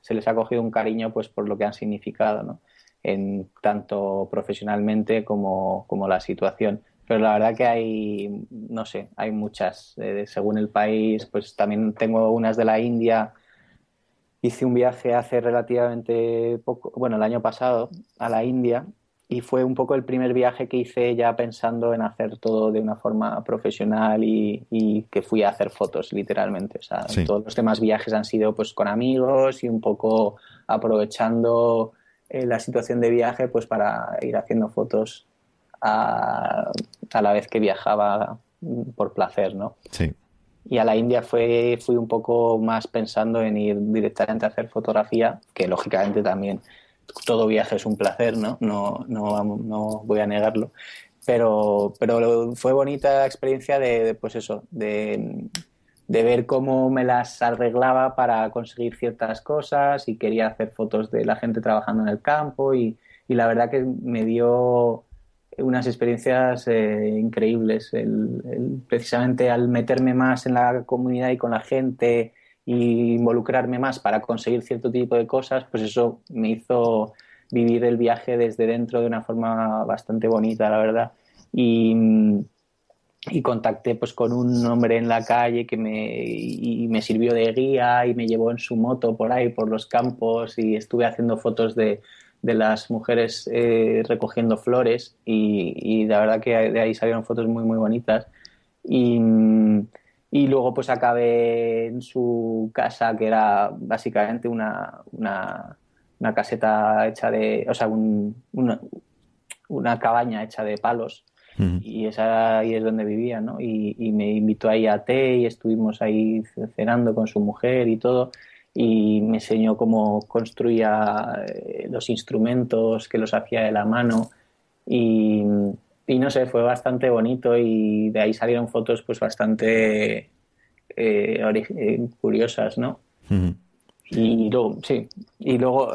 [SPEAKER 2] se les ha cogido un cariño pues por lo que han significado, ¿no? En tanto profesionalmente como, como la situación pero la verdad que hay, no sé, hay muchas. Eh, según el país, pues también tengo unas de la India. Hice un viaje hace relativamente poco, bueno, el año pasado, a la India y fue un poco el primer viaje que hice ya pensando en hacer todo de una forma profesional y, que fui a hacer fotos literalmente. O sea, todos los demás viajes han sido pues con amigos y un poco aprovechando eh, la situación de viaje pues para ir haciendo fotos a, a la vez que viajaba por placer, ¿no?
[SPEAKER 1] Sí.
[SPEAKER 2] Y a la India fue, fui un poco más pensando en ir directamente a hacer fotografía, que lógicamente también todo viaje es un placer, ¿no? No, no, no voy a negarlo. Pero, pero fue bonita la experiencia de, pues eso, de, de ver cómo me las arreglaba para conseguir ciertas cosas y quería hacer fotos de la gente trabajando en el campo y, y la verdad que me dio unas experiencias eh, increíbles. precisamente al meterme más en la comunidad y con la gente y involucrarme más para conseguir cierto tipo de cosas, pues eso me hizo vivir el viaje desde dentro de una forma bastante bonita, la verdad. Y, y contacté pues con un hombre en la calle que me, y me sirvió de guía y me llevó en su moto por ahí, por los campos y estuve haciendo fotos de, de las mujeres eh, recogiendo flores y, la verdad que de ahí salieron fotos muy muy bonitas y, luego pues acabé en su casa que era básicamente una, una, caseta hecha de, o sea, una, una, cabaña hecha de palos. Y esa ahí es donde vivía, ¿no? Y, y me invitó ahí a té y estuvimos ahí cenando con su mujer y todo. Y me enseñó cómo construía eh, los instrumentos, que los hacía de la mano. Y, no sé, fue bastante bonito y de ahí salieron fotos pues bastante eh, eh, curiosas, ¿no? Y luego, sí, y luego,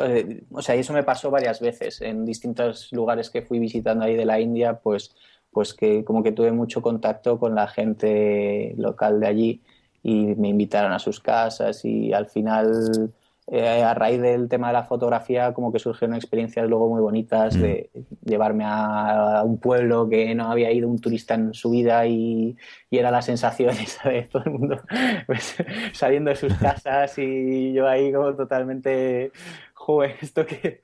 [SPEAKER 2] o sea, eso me pasó varias veces en distintos lugares que fui visitando ahí de la India, pues, pues que como que tuve mucho contacto con la gente local de allí y me invitaron a sus casas y al final eh, a raíz del tema de la fotografía, como que surgieron experiencias luego muy bonitas mm. de llevarme a, un pueblo que no había ido un turista en su vida y, era la sensación esa de todo el mundo pues, saliendo de sus casas y yo ahí como totalmente, joven, esto que,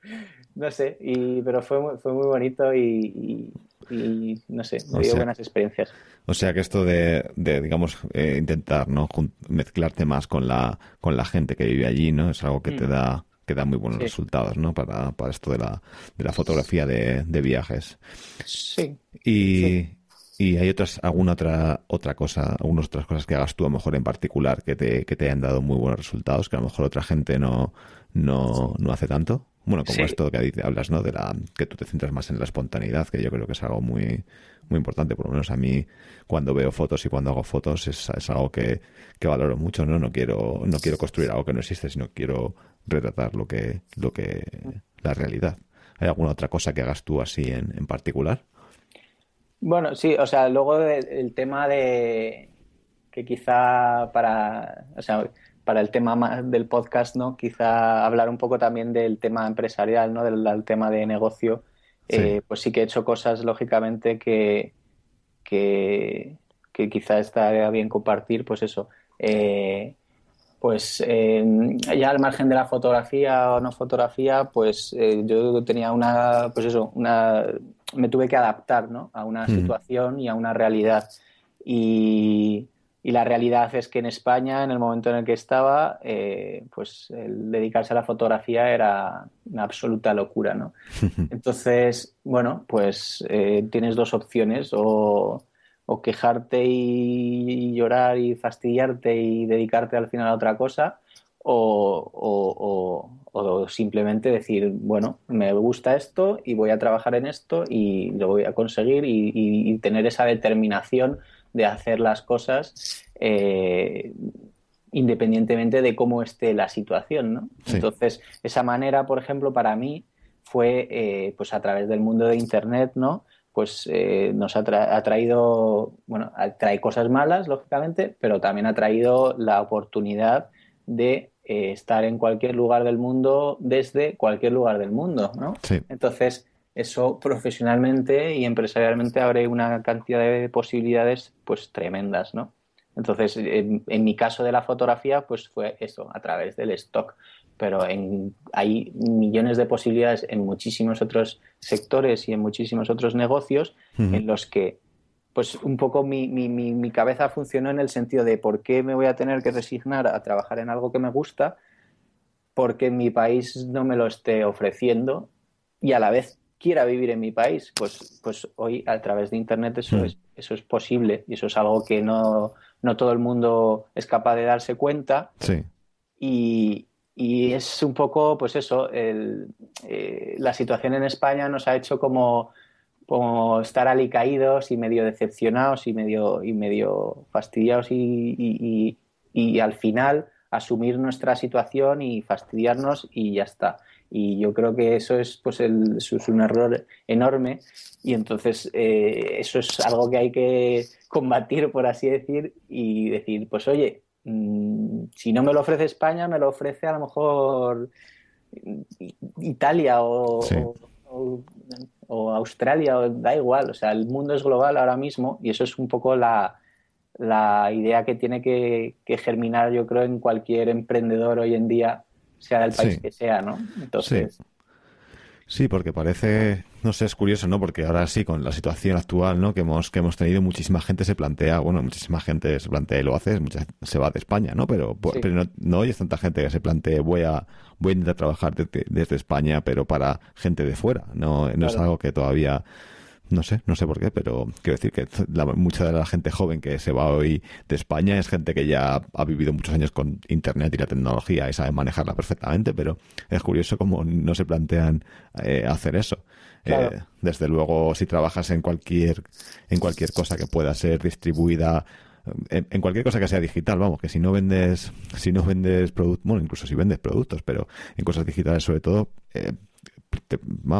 [SPEAKER 2] no sé, y, pero fue, fue muy bonito y, no sé, me dio buenas experiencias.
[SPEAKER 1] O sea que esto de, digamos, eh, intentar no mezclarte más con la, con la gente que vive allí, ¿no? Es algo que te mm. da que da muy buenos resultados, ¿no? Para, para esto de la, de la fotografía de, de viajes.
[SPEAKER 2] Sí.
[SPEAKER 1] Y, y hay otras, alguna otra, otra cosa, algunas otras cosas que hagas tú a lo mejor en particular que te, que te hayan dado muy buenos resultados, que a lo mejor otra gente no, no, no hace tanto. Bueno, como esto que hablas, ¿no? De la que tú te centras más en la espontaneidad, que yo creo que es algo muy, muy importante. Por lo menos a mí, cuando veo fotos y cuando hago fotos, es, es algo que, que, valoro mucho, ¿no? No quiero, no quiero construir algo que no existe, sino quiero retratar lo que, lo que, la realidad. ¿Hay alguna otra cosa que hagas tú así en, en particular?
[SPEAKER 2] Bueno, sí, o sea, luego el tema de que quizá para, o sea, para el tema del podcast, ¿no? Quizá hablar un poco también del tema empresarial, ¿no? Del, tema de negocio. Eh, pues sí que he hecho cosas, lógicamente, que, que, quizá estaría bien compartir, pues eso. Eh, pues ya al margen de la fotografía o no fotografía, pues eh, yo tenía una, pues eso, una, me tuve que adaptar, ¿no? A una situación y a una realidad. Y, y la realidad es que en España, en el momento en el que estaba, eh, pues el dedicarse a la fotografía era una absoluta locura, ¿no? Entonces, bueno, pues eh, tienes dos opciones, o, quejarte y, llorar y fastidiarte y dedicarte al final a otra cosa, o, simplemente decir, bueno, me gusta esto y voy a trabajar en esto y lo voy a conseguir y tener esa determinación de hacer las cosas eh, independientemente de cómo esté la situación, ¿no? Entonces, esa manera, por ejemplo, para mí fue eh, pues a través del mundo de Internet, ¿no? Pues eh, nos ha, traído, bueno, trae cosas malas, lógicamente, pero también ha traído la oportunidad de estar en cualquier lugar del mundo desde cualquier lugar del mundo, ¿no? Entonces, eso profesionalmente y empresarialmente abre una cantidad de posibilidades pues tremendas, ¿no? Entonces, en, mi caso de la fotografía, pues fue eso, a través del stock. Pero en, hay millones de posibilidades en muchísimos otros sectores y en muchísimos otros negocios en los que, pues un poco mi, mi, mi, cabeza funcionó en el sentido de por qué me voy a tener que resignar a trabajar en algo que me gusta porque mi país no me lo esté ofreciendo y a la vez quiera vivir en mi país, pues, pues hoy a través de Internet eso, hmm. es, eso es posible y eso es algo que no, no todo el mundo es capaz de darse cuenta.
[SPEAKER 1] Sí.
[SPEAKER 2] Y, y es un poco, pues eso, el, eh, la situación en España nos ha hecho como, como estar alicaídos y medio decepcionados y medio, y medio fastidiados y, y, y al final asumir nuestra situación y fastidiarnos y ya está. Y yo creo que eso es, pues, el, es un error enorme y entonces eh, eso es algo que hay que combatir, por así decir, y decir, pues oye, mm, si no me lo ofrece España, me lo ofrece a lo mejor Italia o, o, Australia, o, da igual, o sea, el mundo es global ahora mismo y eso es un poco la, la idea que tiene que, que germinar, yo creo, en cualquier emprendedor hoy en día sea del país que sea, ¿no? Entonces...
[SPEAKER 1] Sí. porque parece, no sé, es curioso, ¿no? Porque ahora sí, con la situación actual, ¿no? Que hemos, que hemos tenido, muchísima gente se plantea, bueno, muchísima gente se plantea y lo hace, mucha se va de España, ¿no? Pero, pero no, hay tanta gente que se plantee, voy a, voy a intentar trabajar desde, España, pero para gente de fuera, no, no es algo que todavía no sé, no sé por qué, pero quiero decir que mucha de la gente joven que se va hoy de España es gente que ya ha vivido muchos años con Internet y la tecnología y sabe manejarla perfectamente, pero es curioso cómo no se plantean eh, hacer eso. Eh, desde luego, si trabajas en cualquier, en cualquier cosa que pueda ser distribuida en, cualquier cosa que sea digital, vamos, que si no vendes, si no vendes productos, bueno, incluso si vendes productos, pero en cosas digitales sobre todo, eh,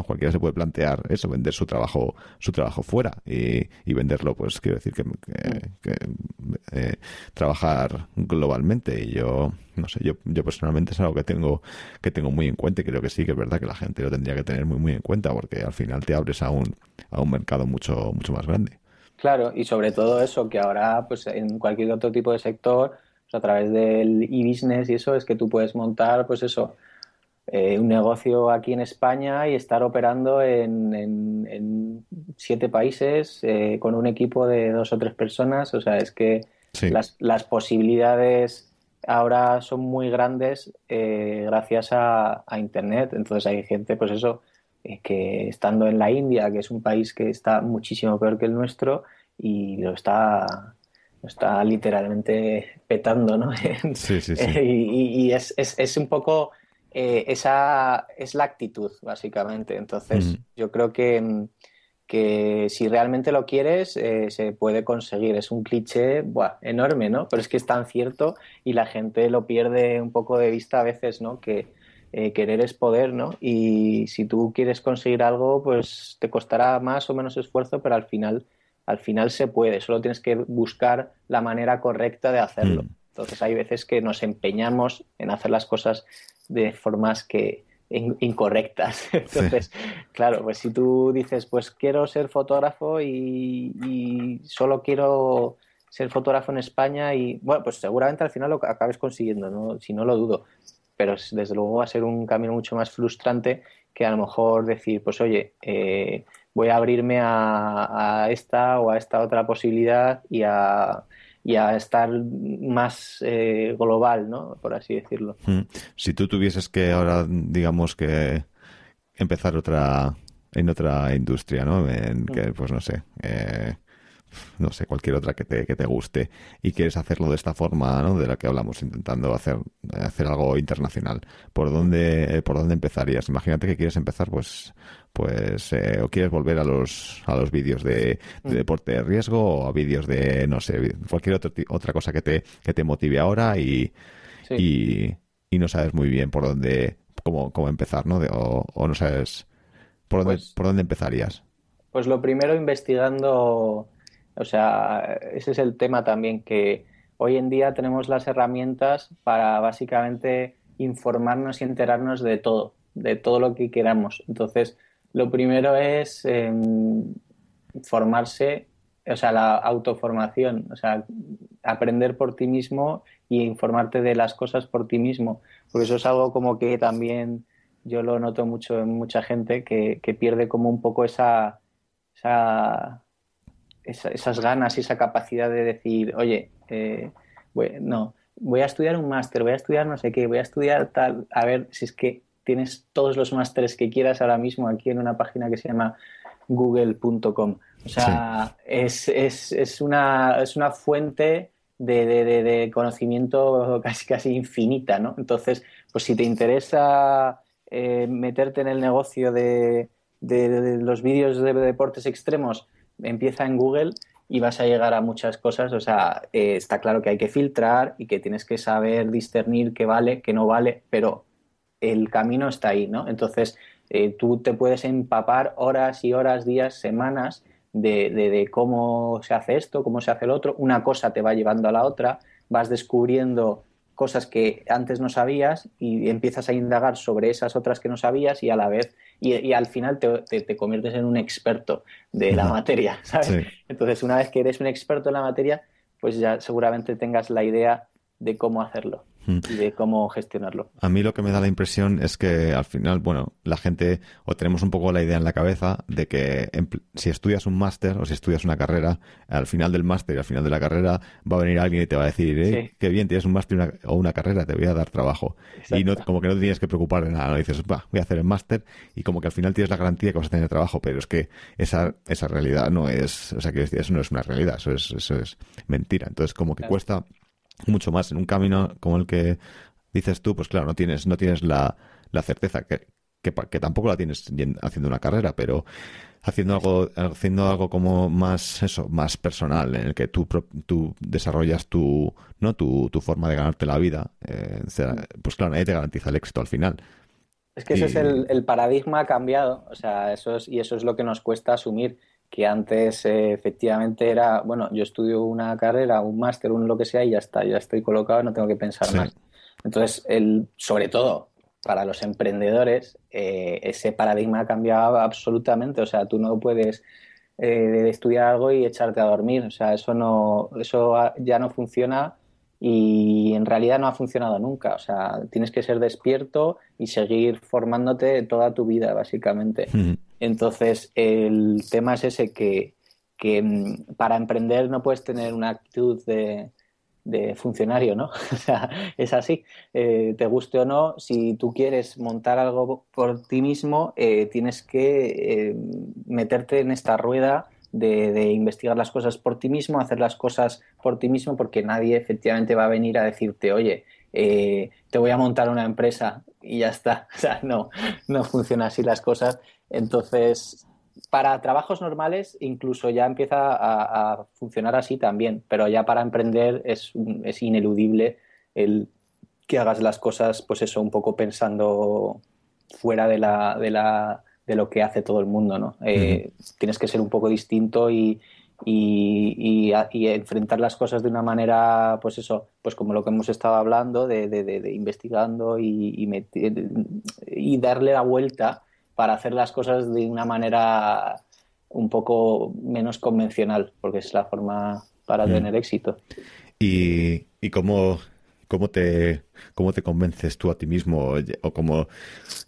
[SPEAKER 1] cualquiera se puede plantear eso, vender su trabajo, su trabajo fuera y, y venderlo, pues quiero decir que, eh, trabajar globalmente y yo, no sé, yo, yo personalmente es algo que tengo, que tengo muy en cuenta y creo que sí, que es verdad que la gente lo tendría que tener muy, muy en cuenta porque al final te abres a un, a un mercado mucho, mucho más grande.
[SPEAKER 2] Claro, y sobre todo eso, que ahora, pues en cualquier otro tipo de sector, pues, a través del e-business y eso, es que tú puedes montar, pues eso, eh, un negocio aquí en España y estar operando en, en, siete países eh, con un equipo de dos o tres personas. O sea, es que las, las, posibilidades ahora son muy grandes eh, gracias a, a, Internet. Entonces hay gente, pues eso, que estando en la India, que es un país que está muchísimo peor que el nuestro y lo está está literalmente petando, ¿no?
[SPEAKER 1] Sí, sí, sí.
[SPEAKER 2] y, es, es, es, un poco eh, esa es la actitud, básicamente. Entonces, yo creo que, que, si realmente lo quieres, eh, se puede conseguir. Es un cliché buah, enorme, ¿no? Pero es que es tan cierto y la gente lo pierde un poco de vista a veces, ¿no? Que eh, querer es poder, ¿no? Y si tú quieres conseguir algo, pues te costará más o menos esfuerzo, pero al final, al final se puede. Solo tienes que buscar la manera correcta de hacerlo. Mm. Entonces hay veces que nos empeñamos en hacer las cosas de formas que incorrectas. Entonces, claro, pues si tú dices, pues quiero ser fotógrafo y, y, solo quiero ser fotógrafo en España y bueno, pues seguramente al final lo acabes consiguiendo, ¿no? si no lo dudo pero desde luego va a ser un camino mucho más frustrante que a lo mejor decir, pues oye, eh, voy a abrirme a, esta o a esta otra posibilidad y a, y a estar más eh, global, ¿no? Por así decirlo.
[SPEAKER 1] Mm. Si tú tuvieses que ahora, digamos que empezar otra en otra industria, ¿no? En que, pues no sé, eh, no sé, cualquier otra que te, que te guste y quieres hacerlo de esta forma, ¿no? De la que hablamos, intentando hacer, hacer algo internacional. ¿Por dónde, por dónde empezarías? Imagínate que quieres empezar, pues, pues, eh, o quieres volver a los, a los vídeos de, mm. deporte de riesgo o a vídeos de, no sé, cualquier otro, otra cosa que te, que te motive ahora y, y, no sabes muy bien por dónde, cómo, cómo empezar, ¿no? o, no sabes por dónde, pues por dónde empezarías.
[SPEAKER 2] Pues lo primero investigando o sea, ese es el tema también que hoy en día tenemos las herramientas para básicamente informarnos y enterarnos de todo, de todo lo que queramos. Entonces, lo primero es em, formarse, o sea, la autoformación, o sea, aprender por ti mismo y informarte de las cosas por ti mismo, porque eso es algo como que también yo lo noto mucho en mucha gente que, que pierde como un poco esa, esa esas ganas y esa capacidad de decir, oye, eh, no, voy a estudiar un máster, voy a estudiar no sé qué, voy a estudiar tal, a ver si es que tienes todos los másteres que quieras ahora mismo aquí en una página que se llama google.com. O sea, es, es, es, una, es una fuente de, de, conocimiento casi, casi infinita, ¿no? Entonces, pues si te interesa eh, meterte en el negocio de, de los vídeos de deportes extremos, empieza en Google y vas a llegar a muchas cosas. O sea, eh, está claro que hay que filtrar y que tienes que saber discernir qué vale, qué no vale, pero el camino está ahí, ¿no? Entonces, eh, tú te puedes empapar horas y horas, días, semanas de, de, cómo se hace esto, cómo se hace el otro. Una cosa te va llevando a la otra, vas descubriendo cosas que antes no sabías y empiezas a indagar sobre esas otras que no sabías y a la vez y, al final te, te, conviertes en un experto de la materia, ¿sabes? Entonces, una vez que eres un experto en la materia, pues ya seguramente tengas la idea de cómo hacerlo y de cómo gestionarlo.
[SPEAKER 1] A mí lo que me da la impresión es que al final, bueno, la gente o tenemos un poco la idea en la cabeza de que si estudias un máster o si estudias una carrera, al final del máster y al final de la carrera va a venir alguien y te va a decir, eh, qué bien, tienes un máster o una carrera, te voy a dar trabajo. Y no, como que no te tienes que preocupar de nada, no dices, va, voy a hacer el máster y como que al final tienes la garantía que vas a tener trabajo, pero es que esa, esa realidad no es, o sea, que eso no es una realidad, eso es, eso es mentira. Entonces como que cuesta mucho más en un camino como el que dices tú, pues claro, no tienes, no tienes la, la certeza que, que, que, tampoco la tienes haciendo una carrera, pero haciendo algo, haciendo algo como más, eso, más personal, en el que tú, tú desarrollas tu, ¿no? Tu, tu forma de ganarte la vida, eh, pues claro, nadie te garantiza el éxito al final.
[SPEAKER 2] Es que ese es el, el, paradigma cambiado, o sea, eso es, y eso es lo que nos cuesta asumir, que antes eh, efectivamente era, bueno, yo estudio una carrera, un máster, un lo que sea, y ya está, ya estoy colocado, no tengo que pensar más. Entonces, el, sobre todo para los emprendedores, eh, ese paradigma ha cambiado absolutamente, o sea, tú no puedes eh, estudiar algo y echarte a dormir, o sea, eso no, eso ya no funciona y en realidad no ha funcionado nunca. O sea, tienes que ser despierto y seguir formándote toda tu vida, básicamente. Entonces, el tema es ese que, que, mm, para emprender no puedes tener una actitud de, de funcionario, ¿no? O sea, es así. Eh, te guste o no, si tú quieres montar algo por ti mismo, eh, tienes que eh, meterte en esta rueda de, investigar las cosas por ti mismo, hacer las cosas por ti mismo, porque nadie efectivamente va a venir a decirte, oye, eh, te voy a montar una empresa y ya está. O sea, no, no funciona así las cosas. Entonces, para trabajos normales incluso ya empieza a, funcionar así también, pero ya para emprender es, es ineludible el que hagas las cosas, pues eso, un poco pensando fuera de la, de la de lo que hace todo el mundo, ¿no? Eh, tienes que ser un poco distinto y, y, enfrentar las cosas de una manera, pues eso, pues como lo que hemos estado hablando, de, de, investigando y, y, darle la vuelta para hacer las cosas de una manera un poco menos convencional, porque es la forma para tener éxito.
[SPEAKER 1] ¿Y, y cómo, cómo, te, cómo te convences tú a ti mismo o cómo,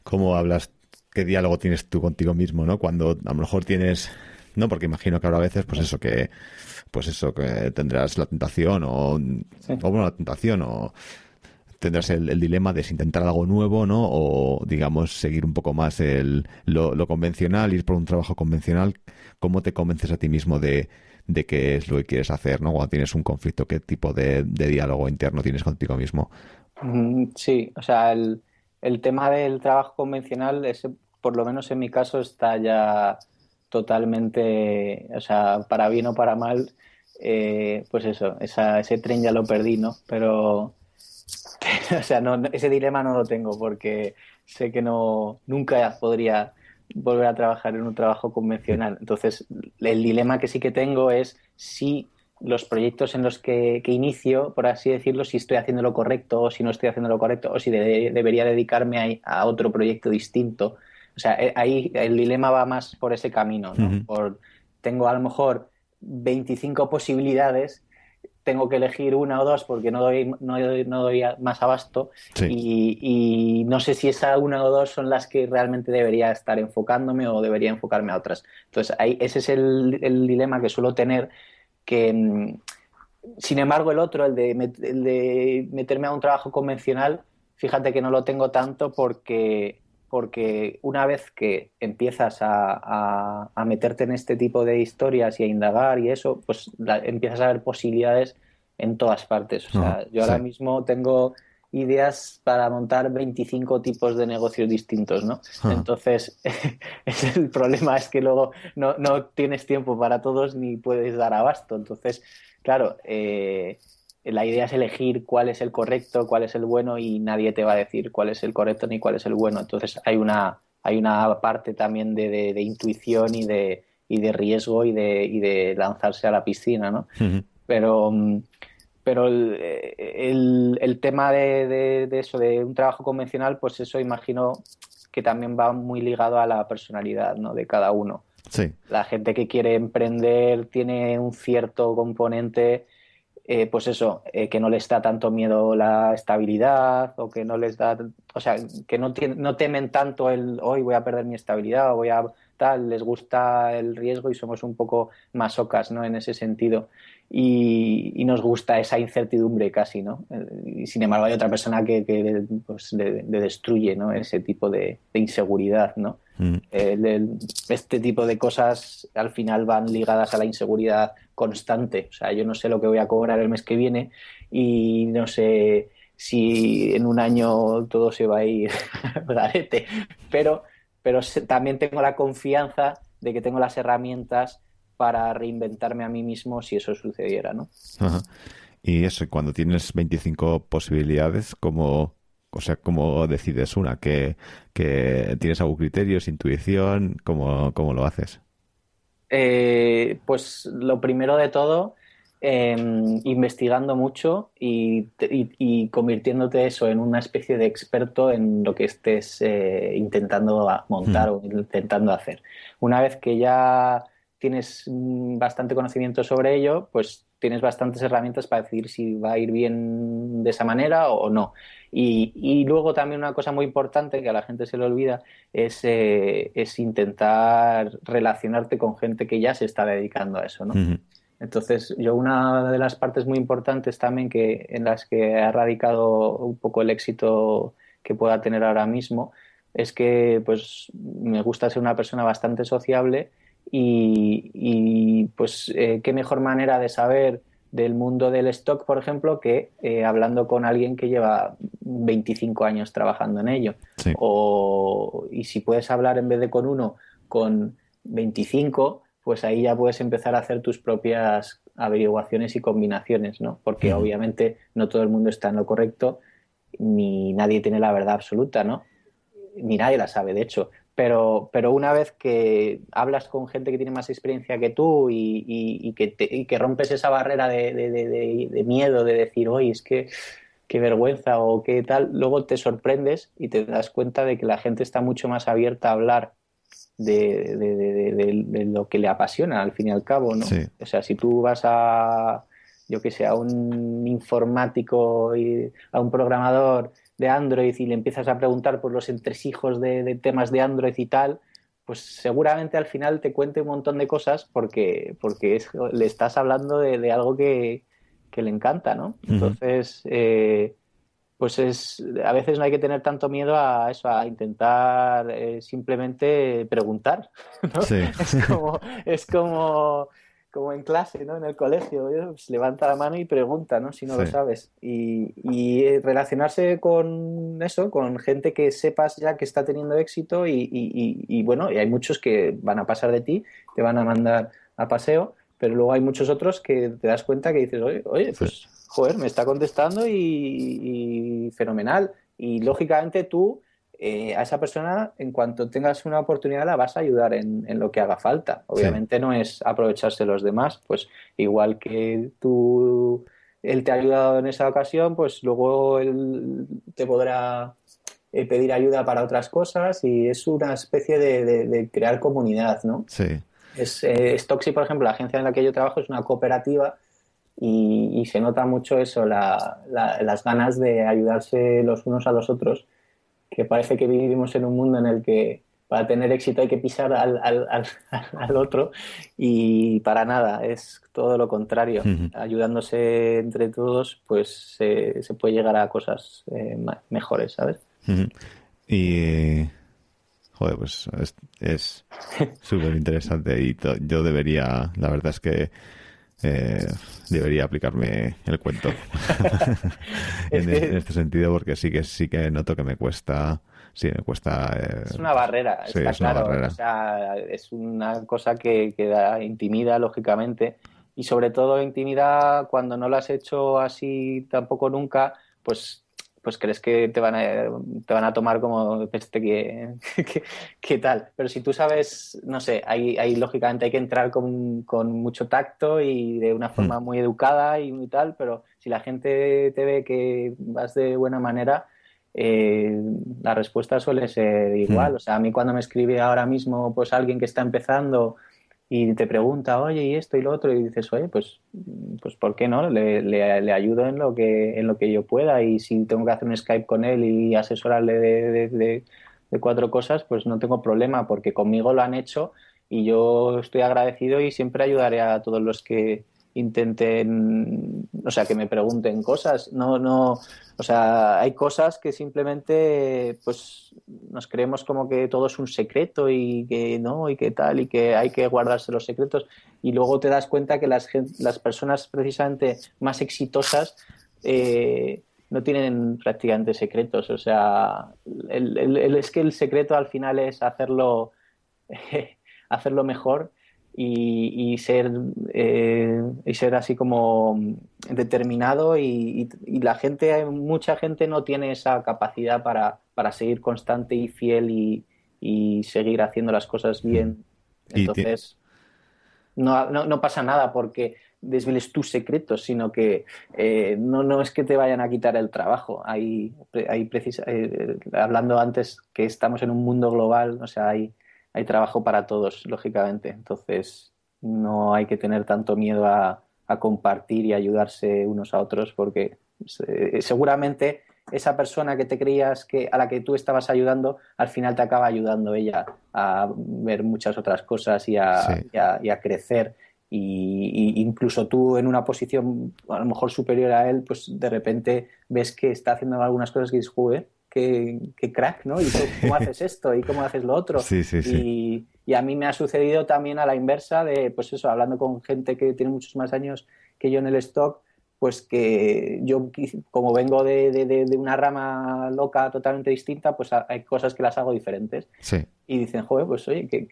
[SPEAKER 1] cómo hablas qué diálogo tienes tú contigo mismo, ¿no? Cuando a lo mejor tienes, no, porque imagino que habrá veces, pues eso que, pues eso que tendrás la tentación o, o bueno, la tentación o tendrás el, dilema de si intentar algo nuevo, ¿no? O, digamos, seguir un poco más el, lo, convencional, ir por un trabajo convencional. ¿Cómo te convences a ti mismo de, de qué es lo que quieres hacer, ¿no? Cuando tienes un conflicto, ¿qué tipo de, de diálogo interno tienes contigo mismo?
[SPEAKER 2] Mm, sí, o sea, el, el tema del trabajo convencional, ese por lo menos en mi caso, está ya totalmente, o sea, para bien o para mal, eh, pues eso, ese tren ya lo perdí, ¿no? Pero, o sea, no, ese dilema no lo tengo porque sé que no, nunca podría volver a trabajar en un trabajo convencional. Entonces, el dilema que sí que tengo es si los proyectos en los que, inicio, por así decirlo, si estoy haciendo lo correcto o si no estoy haciendo lo correcto o si debería dedicarme a, a, otro proyecto distinto o sea, eh, ahí el dilema va más por ese camino, ¿no? por, tengo a lo mejor 25 posibilidades, tengo que elegir una o dos porque no doy, no no doy más abasto y, no sé si esa una o dos son las que realmente debería estar enfocándome o debería enfocarme a otras. Entonces, ahí, ese es el, dilema que suelo tener que... Mm, sin embargo, el otro, el de, el de meterme a un trabajo convencional, fíjate que no lo tengo tanto porque porque una vez que empiezas a, meterte en este tipo de historias y a indagar y eso, pues empiezas a ver posibilidades en todas partes. O sea, yo ahora mismo tengo ideas para montar 25 tipos de negocios distintos, ¿no? Entonces, el problema es que luego no, no, tienes tiempo para todos ni puedes dar abasto. Entonces, claro, eh, la idea es elegir cuál es el correcto, cuál es el bueno y nadie te va a decir cuál es el correcto ni cuál es el bueno. Entonces hay una, hay una parte también de, de, intuición y de, y de riesgo y de, y de lanzarse a la piscina, ¿no? Pero, pero el, el, tema de, de, eso, de un trabajo convencional, pues eso imagino que también va muy ligado a la personalidad ¿no? de cada uno. Sí. La gente que quiere emprender tiene un cierto componente eh, pues eso, eh, que no les da tanto miedo la estabilidad o que no les da, o sea, que no, no temen tanto el hoy voy a perder mi estabilidad o voy a tal, les gusta el riesgo y somos un poco masocas, ¿no? En ese sentido. Y, nos gusta esa incertidumbre casi, ¿no? Eh, y sin embargo hay otra persona que, que pues, destruye, ¿no? Ese tipo de, inseguridad, ¿no? Mm. este tipo de cosas al final van ligadas a la inseguridad constante. O sea, yo no sé lo que voy a cobrar el mes que viene y no sé si en un año todo se va a ir garete. Pero, pero también tengo la confianza de que tengo las herramientas para reinventarme a mí mismo si eso sucediera, ¿no?
[SPEAKER 1] Y eso, cuando tienes 25 posibilidades, ¿cómo, o sea, ¿cómo decides una? ¿Que, que tienes algún criterio, intuición? ¿Cómo, cómo lo haces?
[SPEAKER 2] Eh, pues lo primero de todo, em, investigando mucho y, convirtiéndote eso en una especie de experto en lo que estés eh, intentando montar o intentando hacer. Una vez que ya tienes mm, bastante conocimiento sobre ello, pues tienes bastantes herramientas para decidir si va a ir bien de esa manera o no. Y, luego también una cosa muy importante que a la gente se le olvida es, eh, es intentar relacionarte con gente que ya se está dedicando a eso, ¿no? Entonces, yo una de las partes muy importantes también que en las que ha radicado un poco el éxito que pueda tener ahora mismo es que pues me gusta ser una persona bastante sociable y, pues eh, qué mejor manera de saber del mundo del stock, por ejemplo, que eh, hablando con alguien que lleva 25 años trabajando en ello. O, y si puedes hablar en vez de con uno, con 25, pues ahí ya puedes empezar a hacer tus propias averiguaciones y combinaciones, ¿no? Porque obviamente no todo el mundo está en lo correcto, ni nadie tiene la verdad absoluta, ¿no? Ni nadie la sabe, de hecho pero, pero una vez que hablas con gente que tiene más experiencia que tú y, que, rompes esa barrera de, miedo de decir, oye, es que qué vergüenza o qué tal, luego te sorprendes y te das cuenta de que la gente está mucho más abierta a hablar de, lo que le apasiona al fin y al cabo, ¿no? O sea, si tú vas a, yo que sé, a un informático, y a un programador de Android y le empiezas a preguntar por los entresijos de, temas de Android y tal, pues seguramente al final te cuente un montón de cosas porque, porque le estás hablando de, algo que, le encanta, ¿no? Entonces, eh, pues es, a veces no hay que tener tanto miedo a eso, a intentar eh, simplemente preguntar, ¿no? Es como, es como como en clase, ¿no? En el colegio, pues, levanta la mano y pregunta, ¿no? Si no lo sabes. Y, y, relacionarse con eso, con gente que sepas ya que está teniendo éxito y, y, bueno, y hay muchos que van a pasar de ti, te van a mandar a paseo, pero luego hay muchos otros que te das cuenta que dices, oye, oye pues, joder, me está contestando y fenomenal. Y lógicamente tú eh, a esa persona, en cuanto tengas una oportunidad, la vas a ayudar en, lo que haga falta. Obviamente no es aprovecharse de los demás, pues igual que tú, él te ha ayudado en esa ocasión, pues luego él te podrá eh, pedir ayuda para otras cosas y es una especie de, crear comunidad, ¿no?
[SPEAKER 1] Sí.
[SPEAKER 2] Es, eh, Stoxy, por ejemplo, la agencia en la que yo trabajo es una cooperativa y, se nota mucho eso, las ganas de ayudarse los unos a los otros que parece que vivimos en un mundo en el que para tener éxito hay que pisar al, al, al, otro y para nada, es todo lo contrario. Ayudándose entre todos, pues se, se puede llegar a cosas eh, mejores, ¿sabes?
[SPEAKER 1] Y, joder, pues es súper interesante y yo debería, la verdad es que eh, debería aplicarme el cuento. En, este sentido porque sí que sí que noto que me cuesta sí me cuesta
[SPEAKER 2] eh, es una barrera está claro. o sea es una cosa que, que da intimida lógicamente y sobre todo intimida cuando no lo has hecho así tampoco nunca pues pues crees que te van a, te van a tomar como este que, que, tal. Pero si tú sabes, no sé, ahí, ahí lógicamente hay que entrar con, con, mucho tacto y de una forma hmm. muy educada y muy tal, pero si la gente te ve que vas de buena manera, eh, la respuesta suele ser igual. Hmm. O sea, a mí cuando me escribe ahora mismo pues alguien que está empezando y te pregunta, oye, y esto y lo otro, y dices, oye, pues, pues ¿por qué no? Le, le, ayudo en lo, que, en lo que yo pueda y si tengo que hacer un Skype con él y asesorarle de, de, de, cuatro cosas, pues no tengo problema porque conmigo lo han hecho y yo estoy agradecido y siempre ayudaré a todos los que intenten, o sea, que me pregunten cosas. No, no, o sea, hay cosas que simplemente pues nos creemos como que todo es un secreto y que no, y que tal, y que hay que guardarse los secretos. Y luego te das cuenta que las, las personas precisamente más exitosas eh, no tienen prácticamente secretos. O sea, el, es que el secreto al final es hacerlo, hacerlo mejor y, ser, eh, y ser así como determinado y, la gente, mucha gente no tiene esa capacidad para, para seguir constante y fiel y, seguir haciendo las cosas bien. Entonces, no, no, pasa nada porque desveles tus secretos, sino que eh, no, no es que te vayan a quitar el trabajo. Hay, hay eh, hablando antes que estamos en un mundo global, o sea, hay hay trabajo para todos, lógicamente. Entonces, no hay que tener tanto miedo a, compartir y ayudarse unos a otros porque eh, seguramente esa persona que te creías que a la que tú estabas ayudando, al final te acaba ayudando ella a ver muchas otras cosas y a, crecer. Y, incluso tú en una posición a lo mejor superior a él, pues de repente ves que está haciendo algunas cosas que dices, qué, crack, ¿no? ¿Y cómo, haces esto? ¿Y cómo haces lo otro?
[SPEAKER 1] Sí, sí,
[SPEAKER 2] sí. Y, a mí me ha sucedido también a la inversa de, pues eso, hablando con gente que tiene muchos más años que yo en el stock, pues que yo, como vengo de, una rama loca totalmente distinta, pues hay cosas que las hago diferentes.
[SPEAKER 1] Sí.
[SPEAKER 2] Y dicen, joder, pues oye, qué,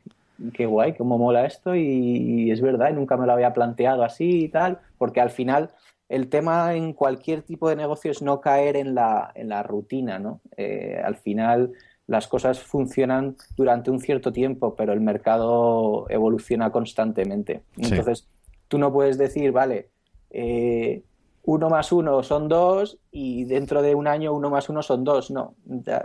[SPEAKER 2] qué guay, cómo mola esto y, y, es verdad, y nunca me lo había planteado así y tal, porque al final el tema en cualquier tipo de negocio es no caer en la, en la rutina, ¿no? Eh, al final las cosas funcionan durante un cierto tiempo, pero el mercado evoluciona constantemente. Entonces, tú no puedes decir, vale, eh, uno más uno son dos y dentro de un año uno más uno son dos. No,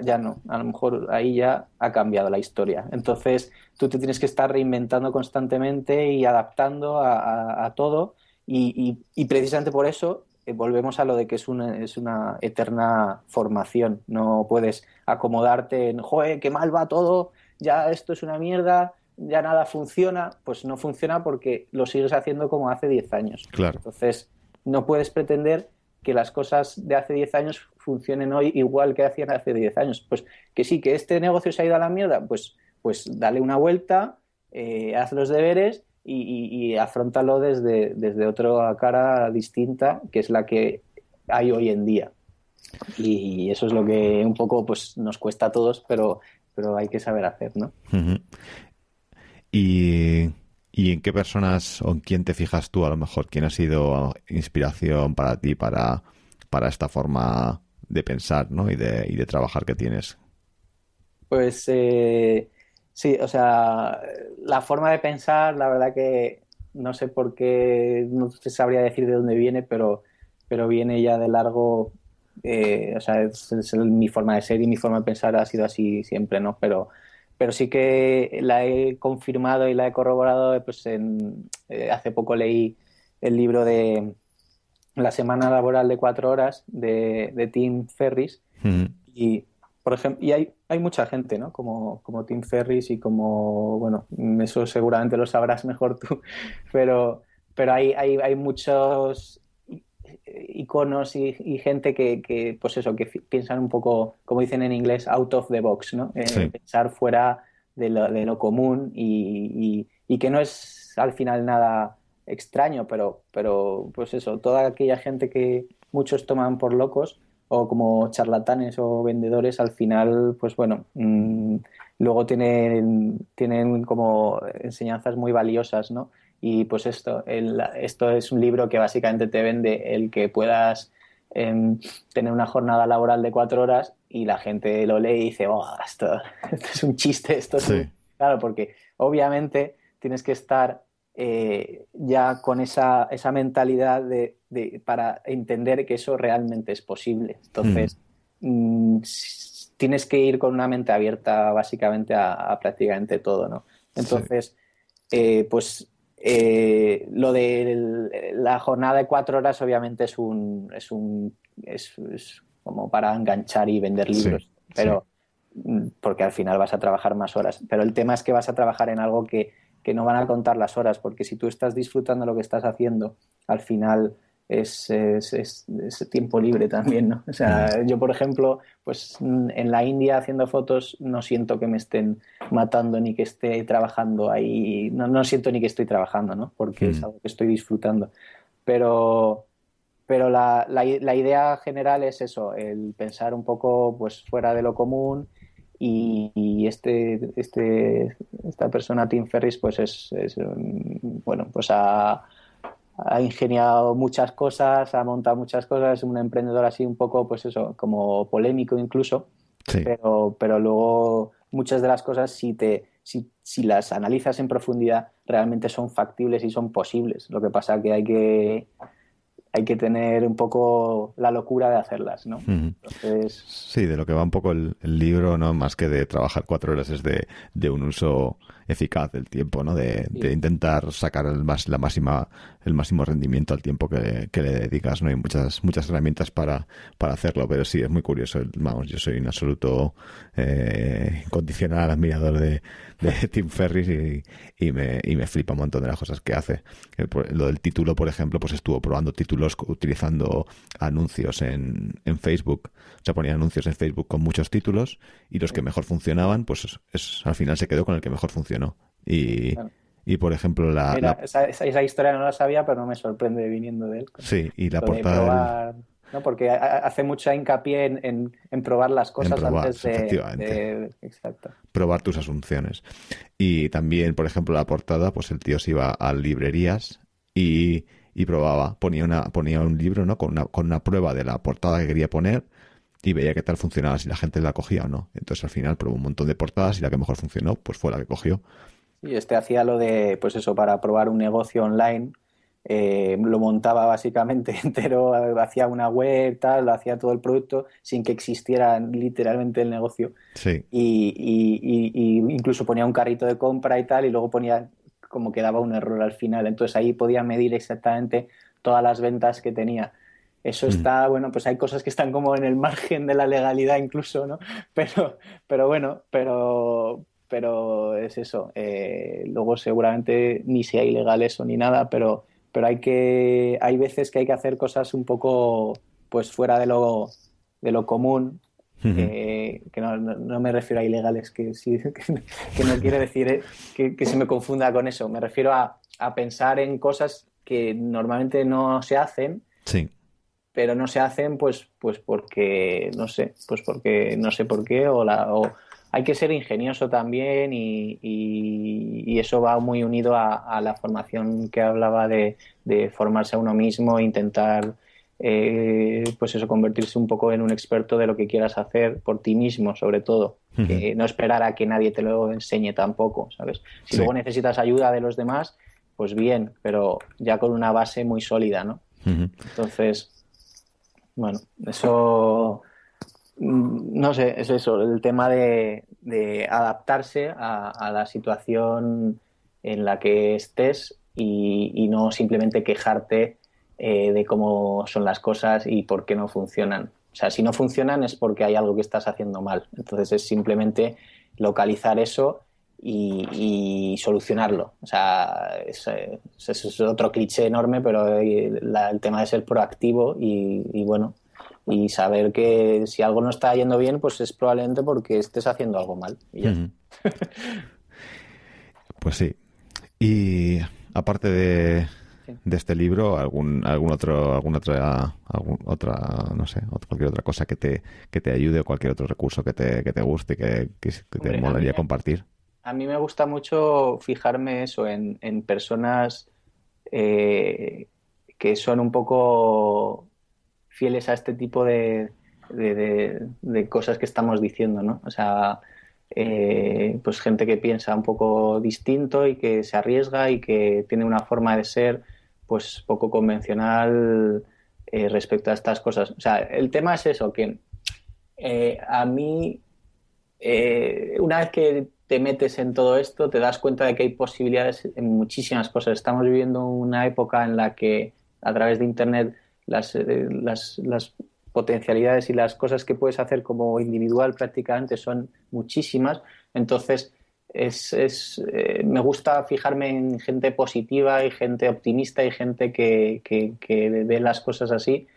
[SPEAKER 2] ya, no. A lo mejor ahí ya ha cambiado la historia. Entonces, tú te tienes que estar reinventando constantemente y adaptando a todo y, precisamente por eso eh, volvemos a lo de que es una, es una eterna formación. No puedes acomodarte en, joder, qué mal va todo, ya esto es una mierda, ya nada funciona. Pues no funciona porque lo sigues haciendo como hace 10 años.
[SPEAKER 1] Claro.
[SPEAKER 2] Entonces, no puedes pretender que las cosas de hace 10 años funcionen hoy igual que hacían hace 10 años. Pues que sí, que este negocio se ha ido a la mierda, pues, pues dale una vuelta, eh, haz los deberes y, afrontalo desde, desde otra cara distinta, que es la que hay hoy en día. Y eso es lo que un poco pues nos cuesta a todos, pero, pero hay que saber hacer, ¿no?
[SPEAKER 1] y, ¿Y en qué personas o en quién te fijas tú a lo mejor? ¿Quién ha sido inspiración para ti para, para esta forma de pensar ¿no? y, de, y de trabajar que tienes?
[SPEAKER 2] Pues eh, Sí, o sea, la forma de pensar, la verdad que no sé por qué, no se sabría decir de dónde viene, pero, pero viene ya de largo, eh, o sea, es, mi forma de ser y mi forma de pensar ha sido así siempre, ¿no? Pero, pero sí que la he confirmado y la he corroborado, pues en, eh, hace poco leí el libro de La semana laboral de cuatro horas de, de Tim Ferris y por ejemplo, y hay, hay mucha gente, ¿no? Como, como Tim Ferris y como, bueno, eso seguramente lo sabrás mejor tú, pero, pero hay, hay, hay muchos iconos y, gente que, que, pues eso, que piensan un poco, como dicen en inglés, out of the box, ¿no? Eh, pensar fuera de lo, de lo común y, y, que no es al final nada extraño, pero, pero pues eso, toda aquella gente que muchos toman por locos, o como charlatanes o vendedores, al final, pues bueno, mm, luego tienen, tienen como enseñanzas muy valiosas, ¿no? Y pues esto, esto es un libro que básicamente te vende el que puedas em, tener una jornada laboral de cuatro horas y la gente lo lee y dice, oh, esto, es un chiste, esto es Claro, porque obviamente tienes que estar eh, ya con esa, esa mentalidad de, para entender que eso realmente es posible. Entonces, mm. Mm, tienes que ir con una mente abierta básicamente a, prácticamente todo, ¿no? Entonces, eh, pues eh, lo de la jornada de cuatro horas obviamente es un, es un es, como para enganchar y vender libros, pero mm, porque al final vas a trabajar más horas. Pero el tema es que vas a trabajar en algo que que no van a contar las horas, porque si tú estás disfrutando lo que estás haciendo, al final es, es, tiempo libre también, ¿no? O sea, yo, por ejemplo, pues en la India haciendo fotos no siento que me estén matando ni que esté trabajando ahí, no, no siento ni que estoy trabajando, ¿no? Porque es algo que estoy disfrutando. Pero, pero la, la, la, idea general es eso, el pensar un poco pues fuera de lo común y, este, este, esta persona, Tim Ferris, pues es, mm, bueno, pues ha, ingeniado muchas cosas, ha montado muchas cosas, es un emprendedor así un poco, pues eso, como polémico incluso, pero, pero luego muchas de las cosas, si, te, si, si las analizas en profundidad, realmente son factibles y son posibles. Lo que pasa que hay que hay que tener un poco la locura de hacerlas, ¿no?
[SPEAKER 1] Sí, de lo que va un poco el, libro, ¿no? Más que de trabajar cuatro horas, es de, de un uso eficaz del tiempo, ¿no? De, de intentar sacar el, más, la máxima, el máximo rendimiento al tiempo que, que, le dedicas, ¿no? Hay muchas, muchas herramientas para, para hacerlo, pero sí, es muy curioso. Vamos, yo soy un absoluto eh, incondicional admirador de, de Tim Ferris y, y, me, y me flipa un montón de las cosas que hace. Eh, lo del título, por ejemplo, pues estuvo probando títulos utilizando anuncios en, en Facebook. O sea, ponía anuncios en Facebook con muchos títulos y los que mejor funcionaban, pues es, al final se quedó con el que mejor funcionó y, y por ejemplo, la,
[SPEAKER 2] Esa, esa, historia no la sabía, pero no me sorprende viniendo de él.
[SPEAKER 1] Sí, y la portada.
[SPEAKER 2] ¿no? Porque hace mucha hincapié en, en, probar las cosas antes de, Exacto.
[SPEAKER 1] Probar tus asunciones. Y también, por ejemplo, la portada, pues el tío se iba a librerías y, y probaba, ponía, una, ponía un libro ¿no? con, una, con una prueba de la portada que quería poner y veía qué tal funcionaba, si la gente la cogía o no. Entonces al final probó un montón de portadas y la que mejor funcionó, pues fue la que cogió.
[SPEAKER 2] Y este hacía lo de, pues eso, para probar un negocio online, eh, lo montaba básicamente entero, hacía una web, tal, lo hacía todo el producto sin que existiera literalmente el negocio.
[SPEAKER 1] Sí.
[SPEAKER 2] Y, y, y, incluso ponía un carrito de compra y tal, y luego ponía como que daba un error al final. Entonces ahí podía medir exactamente todas las ventas que tenía. Eso mm. está, bueno, pues hay cosas que están como en el margen de la legalidad incluso, ¿no? Pero, pero bueno, pero, pero es eso. Eh, luego seguramente ni sea ilegal eso ni nada, pero, pero hay que, hay veces que hay que hacer cosas un poco, pues fuera de lo, de lo común. Eh, que no, no, me refiero a ilegales, que, sí, que, no quiere decir eh, que, que, se me confunda con eso. Me refiero a, a pensar en cosas que normalmente no se hacen.
[SPEAKER 1] Sí
[SPEAKER 2] pero no se hacen pues pues porque no sé pues porque no sé por qué o la o hay que ser ingenioso también y, y, eso va muy unido a, la formación que hablaba de, de formarse a uno mismo intentar eh, pues eso convertirse un poco en un experto de lo que quieras hacer por ti mismo sobre todo. Que no esperar a que nadie te lo enseñe tampoco sabes si luego necesitas ayuda de los demás pues bien pero ya con una base muy sólida no entonces bueno, eso, mm, no sé, es eso, el tema de, adaptarse a, la situación en la que estés y, no simplemente quejarte eh, de cómo son las cosas y por qué no funcionan. O sea, si no funcionan es porque hay algo que estás haciendo mal. Entonces es simplemente localizar eso y, solucionarlo. O sea, es, es, otro cliché enorme, pero el tema de ser proactivo y, bueno, y saber que si algo no está yendo bien, pues es probablemente porque estés haciendo algo mal.
[SPEAKER 1] pues sí. Y aparte de, de este libro, algún algún otro alguna otra otra no sé, cualquier otra cosa que te que te ayude o cualquier otro recurso que te, que te guste que, que, te molaría compartir
[SPEAKER 2] a mí me gusta mucho fijarme eso en, personas eh, que son un poco fieles a este tipo de, cosas que estamos diciendo, ¿no? O sea, eh, pues gente que piensa un poco distinto y que se arriesga y que tiene una forma de ser pues poco convencional eh, respecto a estas cosas. O sea, el tema es eso, que a mí, una vez que te metes en todo esto, te das cuenta de que hay posibilidades en muchísimas cosas. Estamos viviendo una época en la que a través de Internet las, eh, las, las potencialidades y las cosas que puedes hacer como individual prácticamente son muchísimas. Entonces, es, es eh, me gusta fijarme en gente positiva y gente optimista y gente que, que, que ve las cosas así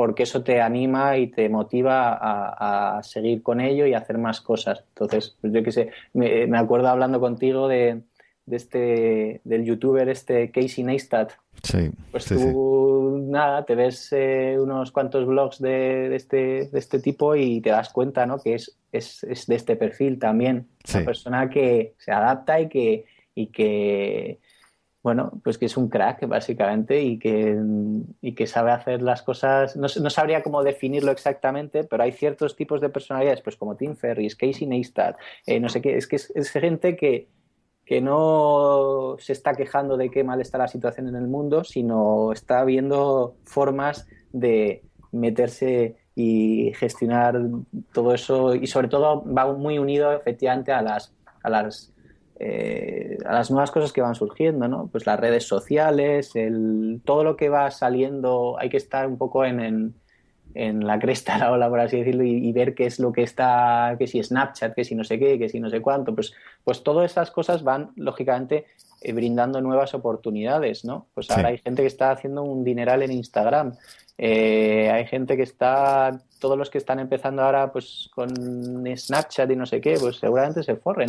[SPEAKER 2] porque eso te anima y te motiva a, seguir con ello y a hacer más cosas. Entonces, pues yo qué sé, me, acuerdo hablando contigo de, de este, del youtuber este Casey Neistat.
[SPEAKER 1] Sí.
[SPEAKER 2] Pues tú, nada, te ves eh, unos cuantos blogs de, este, de este tipo y te das cuenta, ¿no? Que es, es, es de este perfil también. Una persona que se adapta y que, y que bueno, pues que es un crack básicamente y que, y que sabe hacer las cosas, no, no, sabría cómo definirlo exactamente, pero hay ciertos tipos de personalidades, pues como Tim Ferriss, Casey Neistat, eh, no sé qué, es que es, gente que, que no se está quejando de qué mal está la situación en el mundo, sino está viendo formas de meterse y gestionar todo eso y sobre todo va muy unido efectivamente a las, a las eh, a las nuevas cosas que van surgiendo, ¿no? Pues las redes sociales, el, todo lo que va saliendo, hay que estar un poco en, en, la cresta de la ola, por así decirlo, y, ver qué es lo que está, que si Snapchat, que si no sé qué, que si no sé cuánto, pues, pues todas esas cosas van, lógicamente, eh, brindando nuevas oportunidades, ¿no? Pues ahora hay gente que está haciendo un dineral en Instagram, eh, hay gente que está, todos los que están empezando ahora pues con Snapchat y no sé qué, pues seguramente se forren.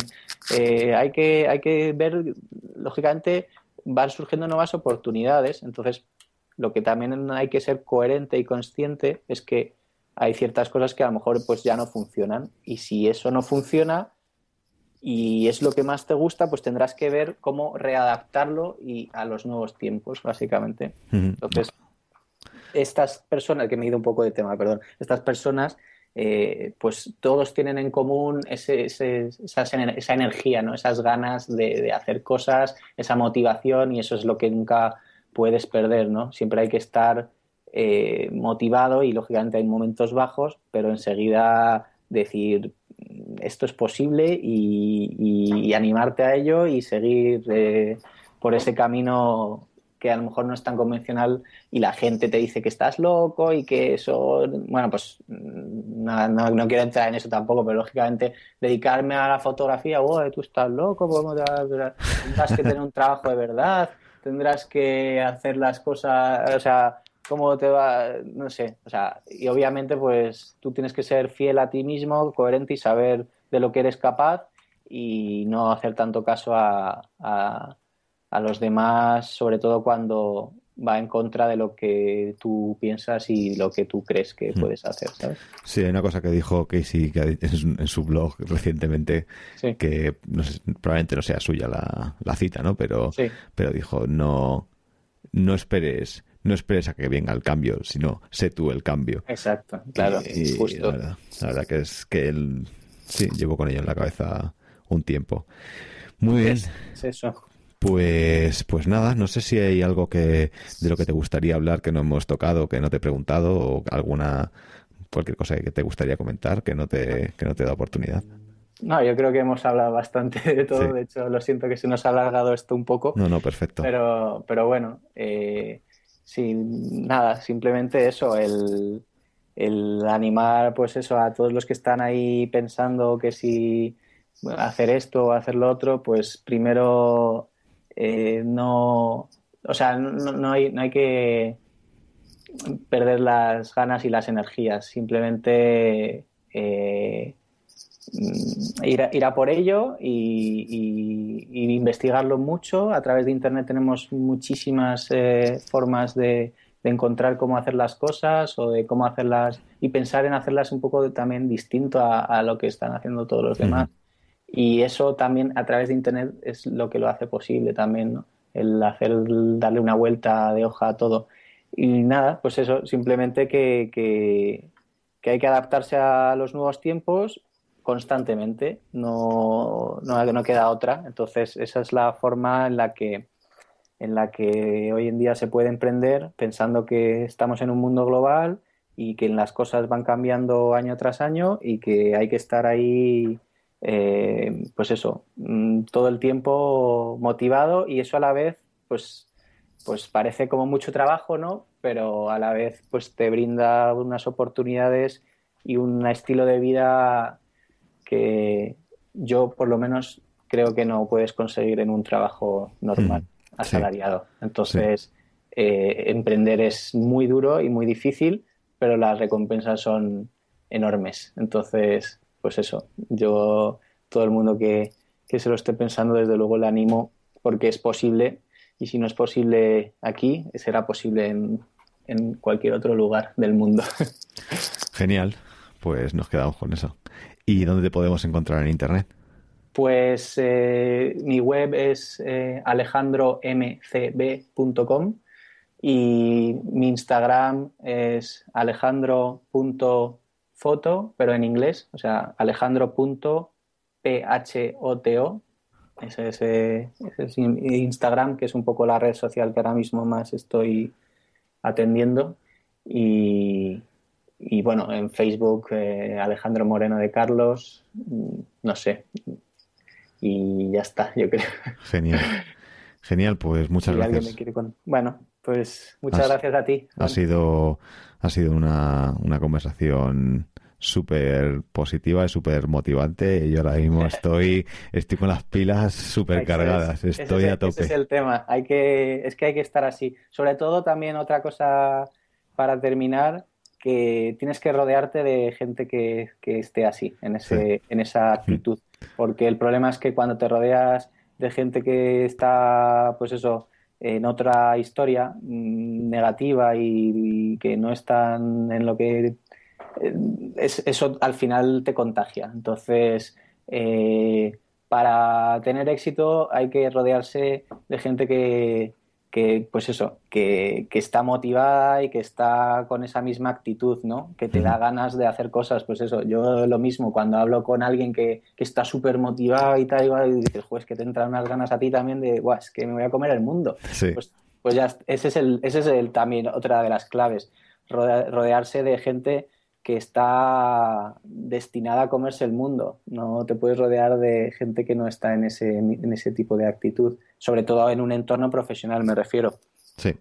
[SPEAKER 2] Eh, hay, que, hay que ver, lógicamente, van surgiendo nuevas oportunidades. Entonces, lo que también hay que ser coherente y consciente es que hay ciertas cosas que a lo mejor pues ya no funcionan. Y si eso no funciona y es lo que más te gusta, pues tendrás que ver cómo readaptarlo y a los nuevos tiempos, básicamente. Entonces, estas personas, que me he ido un poco de tema, perdón, estas personas, eh, pues todos tienen en común ese, esa, energía, ¿no? esas ganas de, hacer cosas, esa motivación y eso es lo que nunca puedes perder, ¿no? Siempre hay que estar eh, motivado y lógicamente hay momentos bajos, pero enseguida decir esto es posible y, animarte a ello y seguir eh, por ese camino que a lo mejor no es tan convencional y la gente te dice que estás loco y que eso, bueno, pues mm, no, quiero entrar en eso tampoco, pero lógicamente dedicarme a la fotografía, oh, tú estás loco, tendrás que tener un trabajo de verdad, tendrás que hacer las cosas, o sea, cómo te va, no sé, o sea, y obviamente pues tú tienes que ser fiel a ti mismo, coherente y saber de lo que eres capaz y no hacer tanto caso a los demás, sobre todo cuando va en contra de lo que tú piensas y lo que tú crees que hmm. puedes hacer, ¿sabes?
[SPEAKER 1] Sí, hay una cosa que dijo Casey en su blog recientemente, que probablemente no sea suya la, cita, ¿no? Pero, pero dijo, no, no esperes no esperes a que venga el cambio, sino sé tú el cambio.
[SPEAKER 2] Exacto, claro, justo.
[SPEAKER 1] La verdad, que es que él, sí, llevo con ello en la cabeza un tiempo. Muy bien.
[SPEAKER 2] es eso.
[SPEAKER 1] Pues, pues nada, no sé si hay algo que de lo que te gustaría hablar que no hemos tocado, que no te he preguntado, o alguna cualquier cosa que te gustaría comentar que no te, que no te da oportunidad.
[SPEAKER 2] No, yo creo que hemos hablado bastante de todo. De hecho, lo siento que se nos ha alargado esto un poco.
[SPEAKER 1] No, no, perfecto.
[SPEAKER 2] Pero, pero bueno, eh, sin nada, simplemente eso, el, el animar, pues eso, a todos los que están ahí pensando que si hacer esto o hacer lo otro, pues primero eh, no, o sea, no, hay, no hay que perder las ganas y las energías, simplemente eh, ir, a, por ello y, investigarlo mucho. A través de Internet tenemos muchísimas eh, formas de, encontrar cómo hacer las cosas o de cómo hacerlas y pensar en hacerlas un poco también distinto a, lo que están haciendo todos los demás. Y eso también a través de Internet es lo que lo hace posible también. El hacer, darle una vuelta de hoja a todo. Y nada, pues eso, simplemente que, que, hay que adaptarse a los nuevos tiempos constantemente, no, no, no queda otra. Entonces, esa es la forma en la que en la que hoy en día se puede emprender pensando que estamos en un mundo global y que las cosas van cambiando año tras año y que hay que estar ahí eh, pues eso, mm, todo el tiempo motivado y eso a la vez, pues, pues parece como mucho trabajo, ¿no? Pero a la vez, pues te brinda unas oportunidades y un estilo de vida que yo, por lo menos, creo que no puedes conseguir en un trabajo normal, mm, asalariado. Entonces, eh, emprender es muy duro y muy difícil, pero las recompensas son enormes. Entonces, pues eso, yo, todo el mundo que, se lo esté pensando, desde luego le animo porque es posible y si no es posible aquí, será posible en, en cualquier otro lugar del mundo.
[SPEAKER 1] Genial, pues nos quedamos con eso. ¿Y dónde te podemos encontrar en Internet?
[SPEAKER 2] Pues eh, mi web es eh, alejandromcb.com y mi Instagram es alejandro.foto, pero en inglés, o sea, alejandro.photo. Ese es, ese es Instagram, que es un poco la red social que ahora mismo más estoy atendiendo. Y, y bueno, en Facebook, eh, Alejandro Moreno de Carlos, mm, no sé. Y ya está, yo creo.
[SPEAKER 1] Genial. Genial, pues muchas gracias.
[SPEAKER 2] Bueno, pues muchas gracias a ti.
[SPEAKER 1] Ha sido, ha sido una, una conversación súper positiva y súper motivante. Yo ahora mismo estoy, estoy con las pilas súper cargadas, estoy a tope. Ese
[SPEAKER 2] es el tema, hay que, es que hay que estar así. Sobre todo también otra cosa para terminar, que tienes que rodearte de gente que, esté así, en, ese, en esa actitud. Porque el problema es que cuando te rodeas de gente que está, pues eso, en otra historia mm, negativa y, que no están en lo que eso al final te contagia. Entonces, eh, para tener éxito hay que rodearse de gente que, pues eso, que, está motivada y que está con esa misma actitud, ¿no? Que te da ganas de hacer cosas, pues eso, yo lo mismo, cuando hablo con alguien que, está súper motivado y tal, y dices, pues que te entran unas ganas a ti también de, guau, es que me voy a comer el mundo. Pues, pues ya, ese es, el, ese es el, también otra de las claves, rodearse de gente que está destinada a comerse el mundo. No te puedes rodear de gente que no está en ese, en ese tipo de actitud, sobre todo en un entorno profesional, me refiero.
[SPEAKER 1] Sí,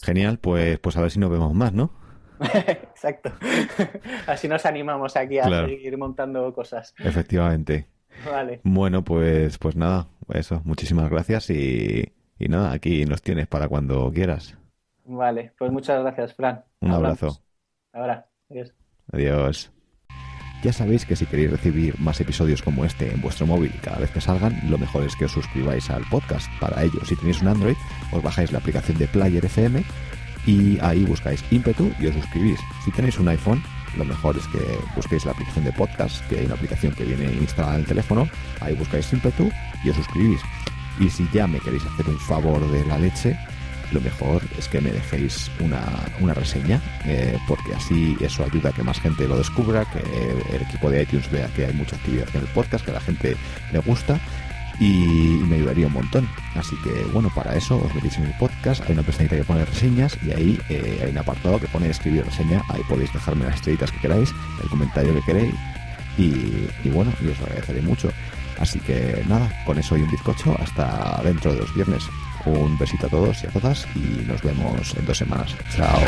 [SPEAKER 1] genial, pues, pues a ver si nos vemos más, ¿no?
[SPEAKER 2] Exacto. Así nos animamos aquí a seguir montando cosas.
[SPEAKER 1] Efectivamente.
[SPEAKER 2] Vale.
[SPEAKER 1] Bueno, pues, pues nada, eso, muchísimas gracias y, y nada, aquí nos tienes para cuando quieras.
[SPEAKER 2] Vale, pues muchas gracias, Fran.
[SPEAKER 1] Un abrazo.
[SPEAKER 2] Ahora, adiós.
[SPEAKER 1] Adiós. Ya sabéis que si queréis recibir más episodios como este en vuestro móvil cada vez que salgan, lo mejor es que os suscribáis al podcast. Para ello, si tenéis un Android, os bajáis la aplicación de Player FM y ahí buscáis Impetu y os suscribís. Si tenéis un iPhone, lo mejor es que busquéis la aplicación de podcast, que hay una aplicación que viene instalada en el teléfono, ahí buscáis Impetu y os suscribís. Y si ya me queréis hacer un favor de la leche, lo mejor es que me dejéis una, reseña, eh, porque así eso ayuda a que más gente lo descubra, que el equipo de iTunes vea que hay mucha actividad en el podcast, que a la gente le gusta y me ayudaría un montón. Así que bueno, para eso os metéis en el podcast, hay una pestañita que pone reseñas y ahí eh, hay un apartado que pone escribir reseña, ahí podéis dejarme las estrellitas que queráis, el comentario que queréis y, bueno, os agradeceré mucho. Así que nada, con eso y un bizcocho, hasta dentro de los viernes. Un besito a todos y a todas y nos vemos en dos semanas. Chao.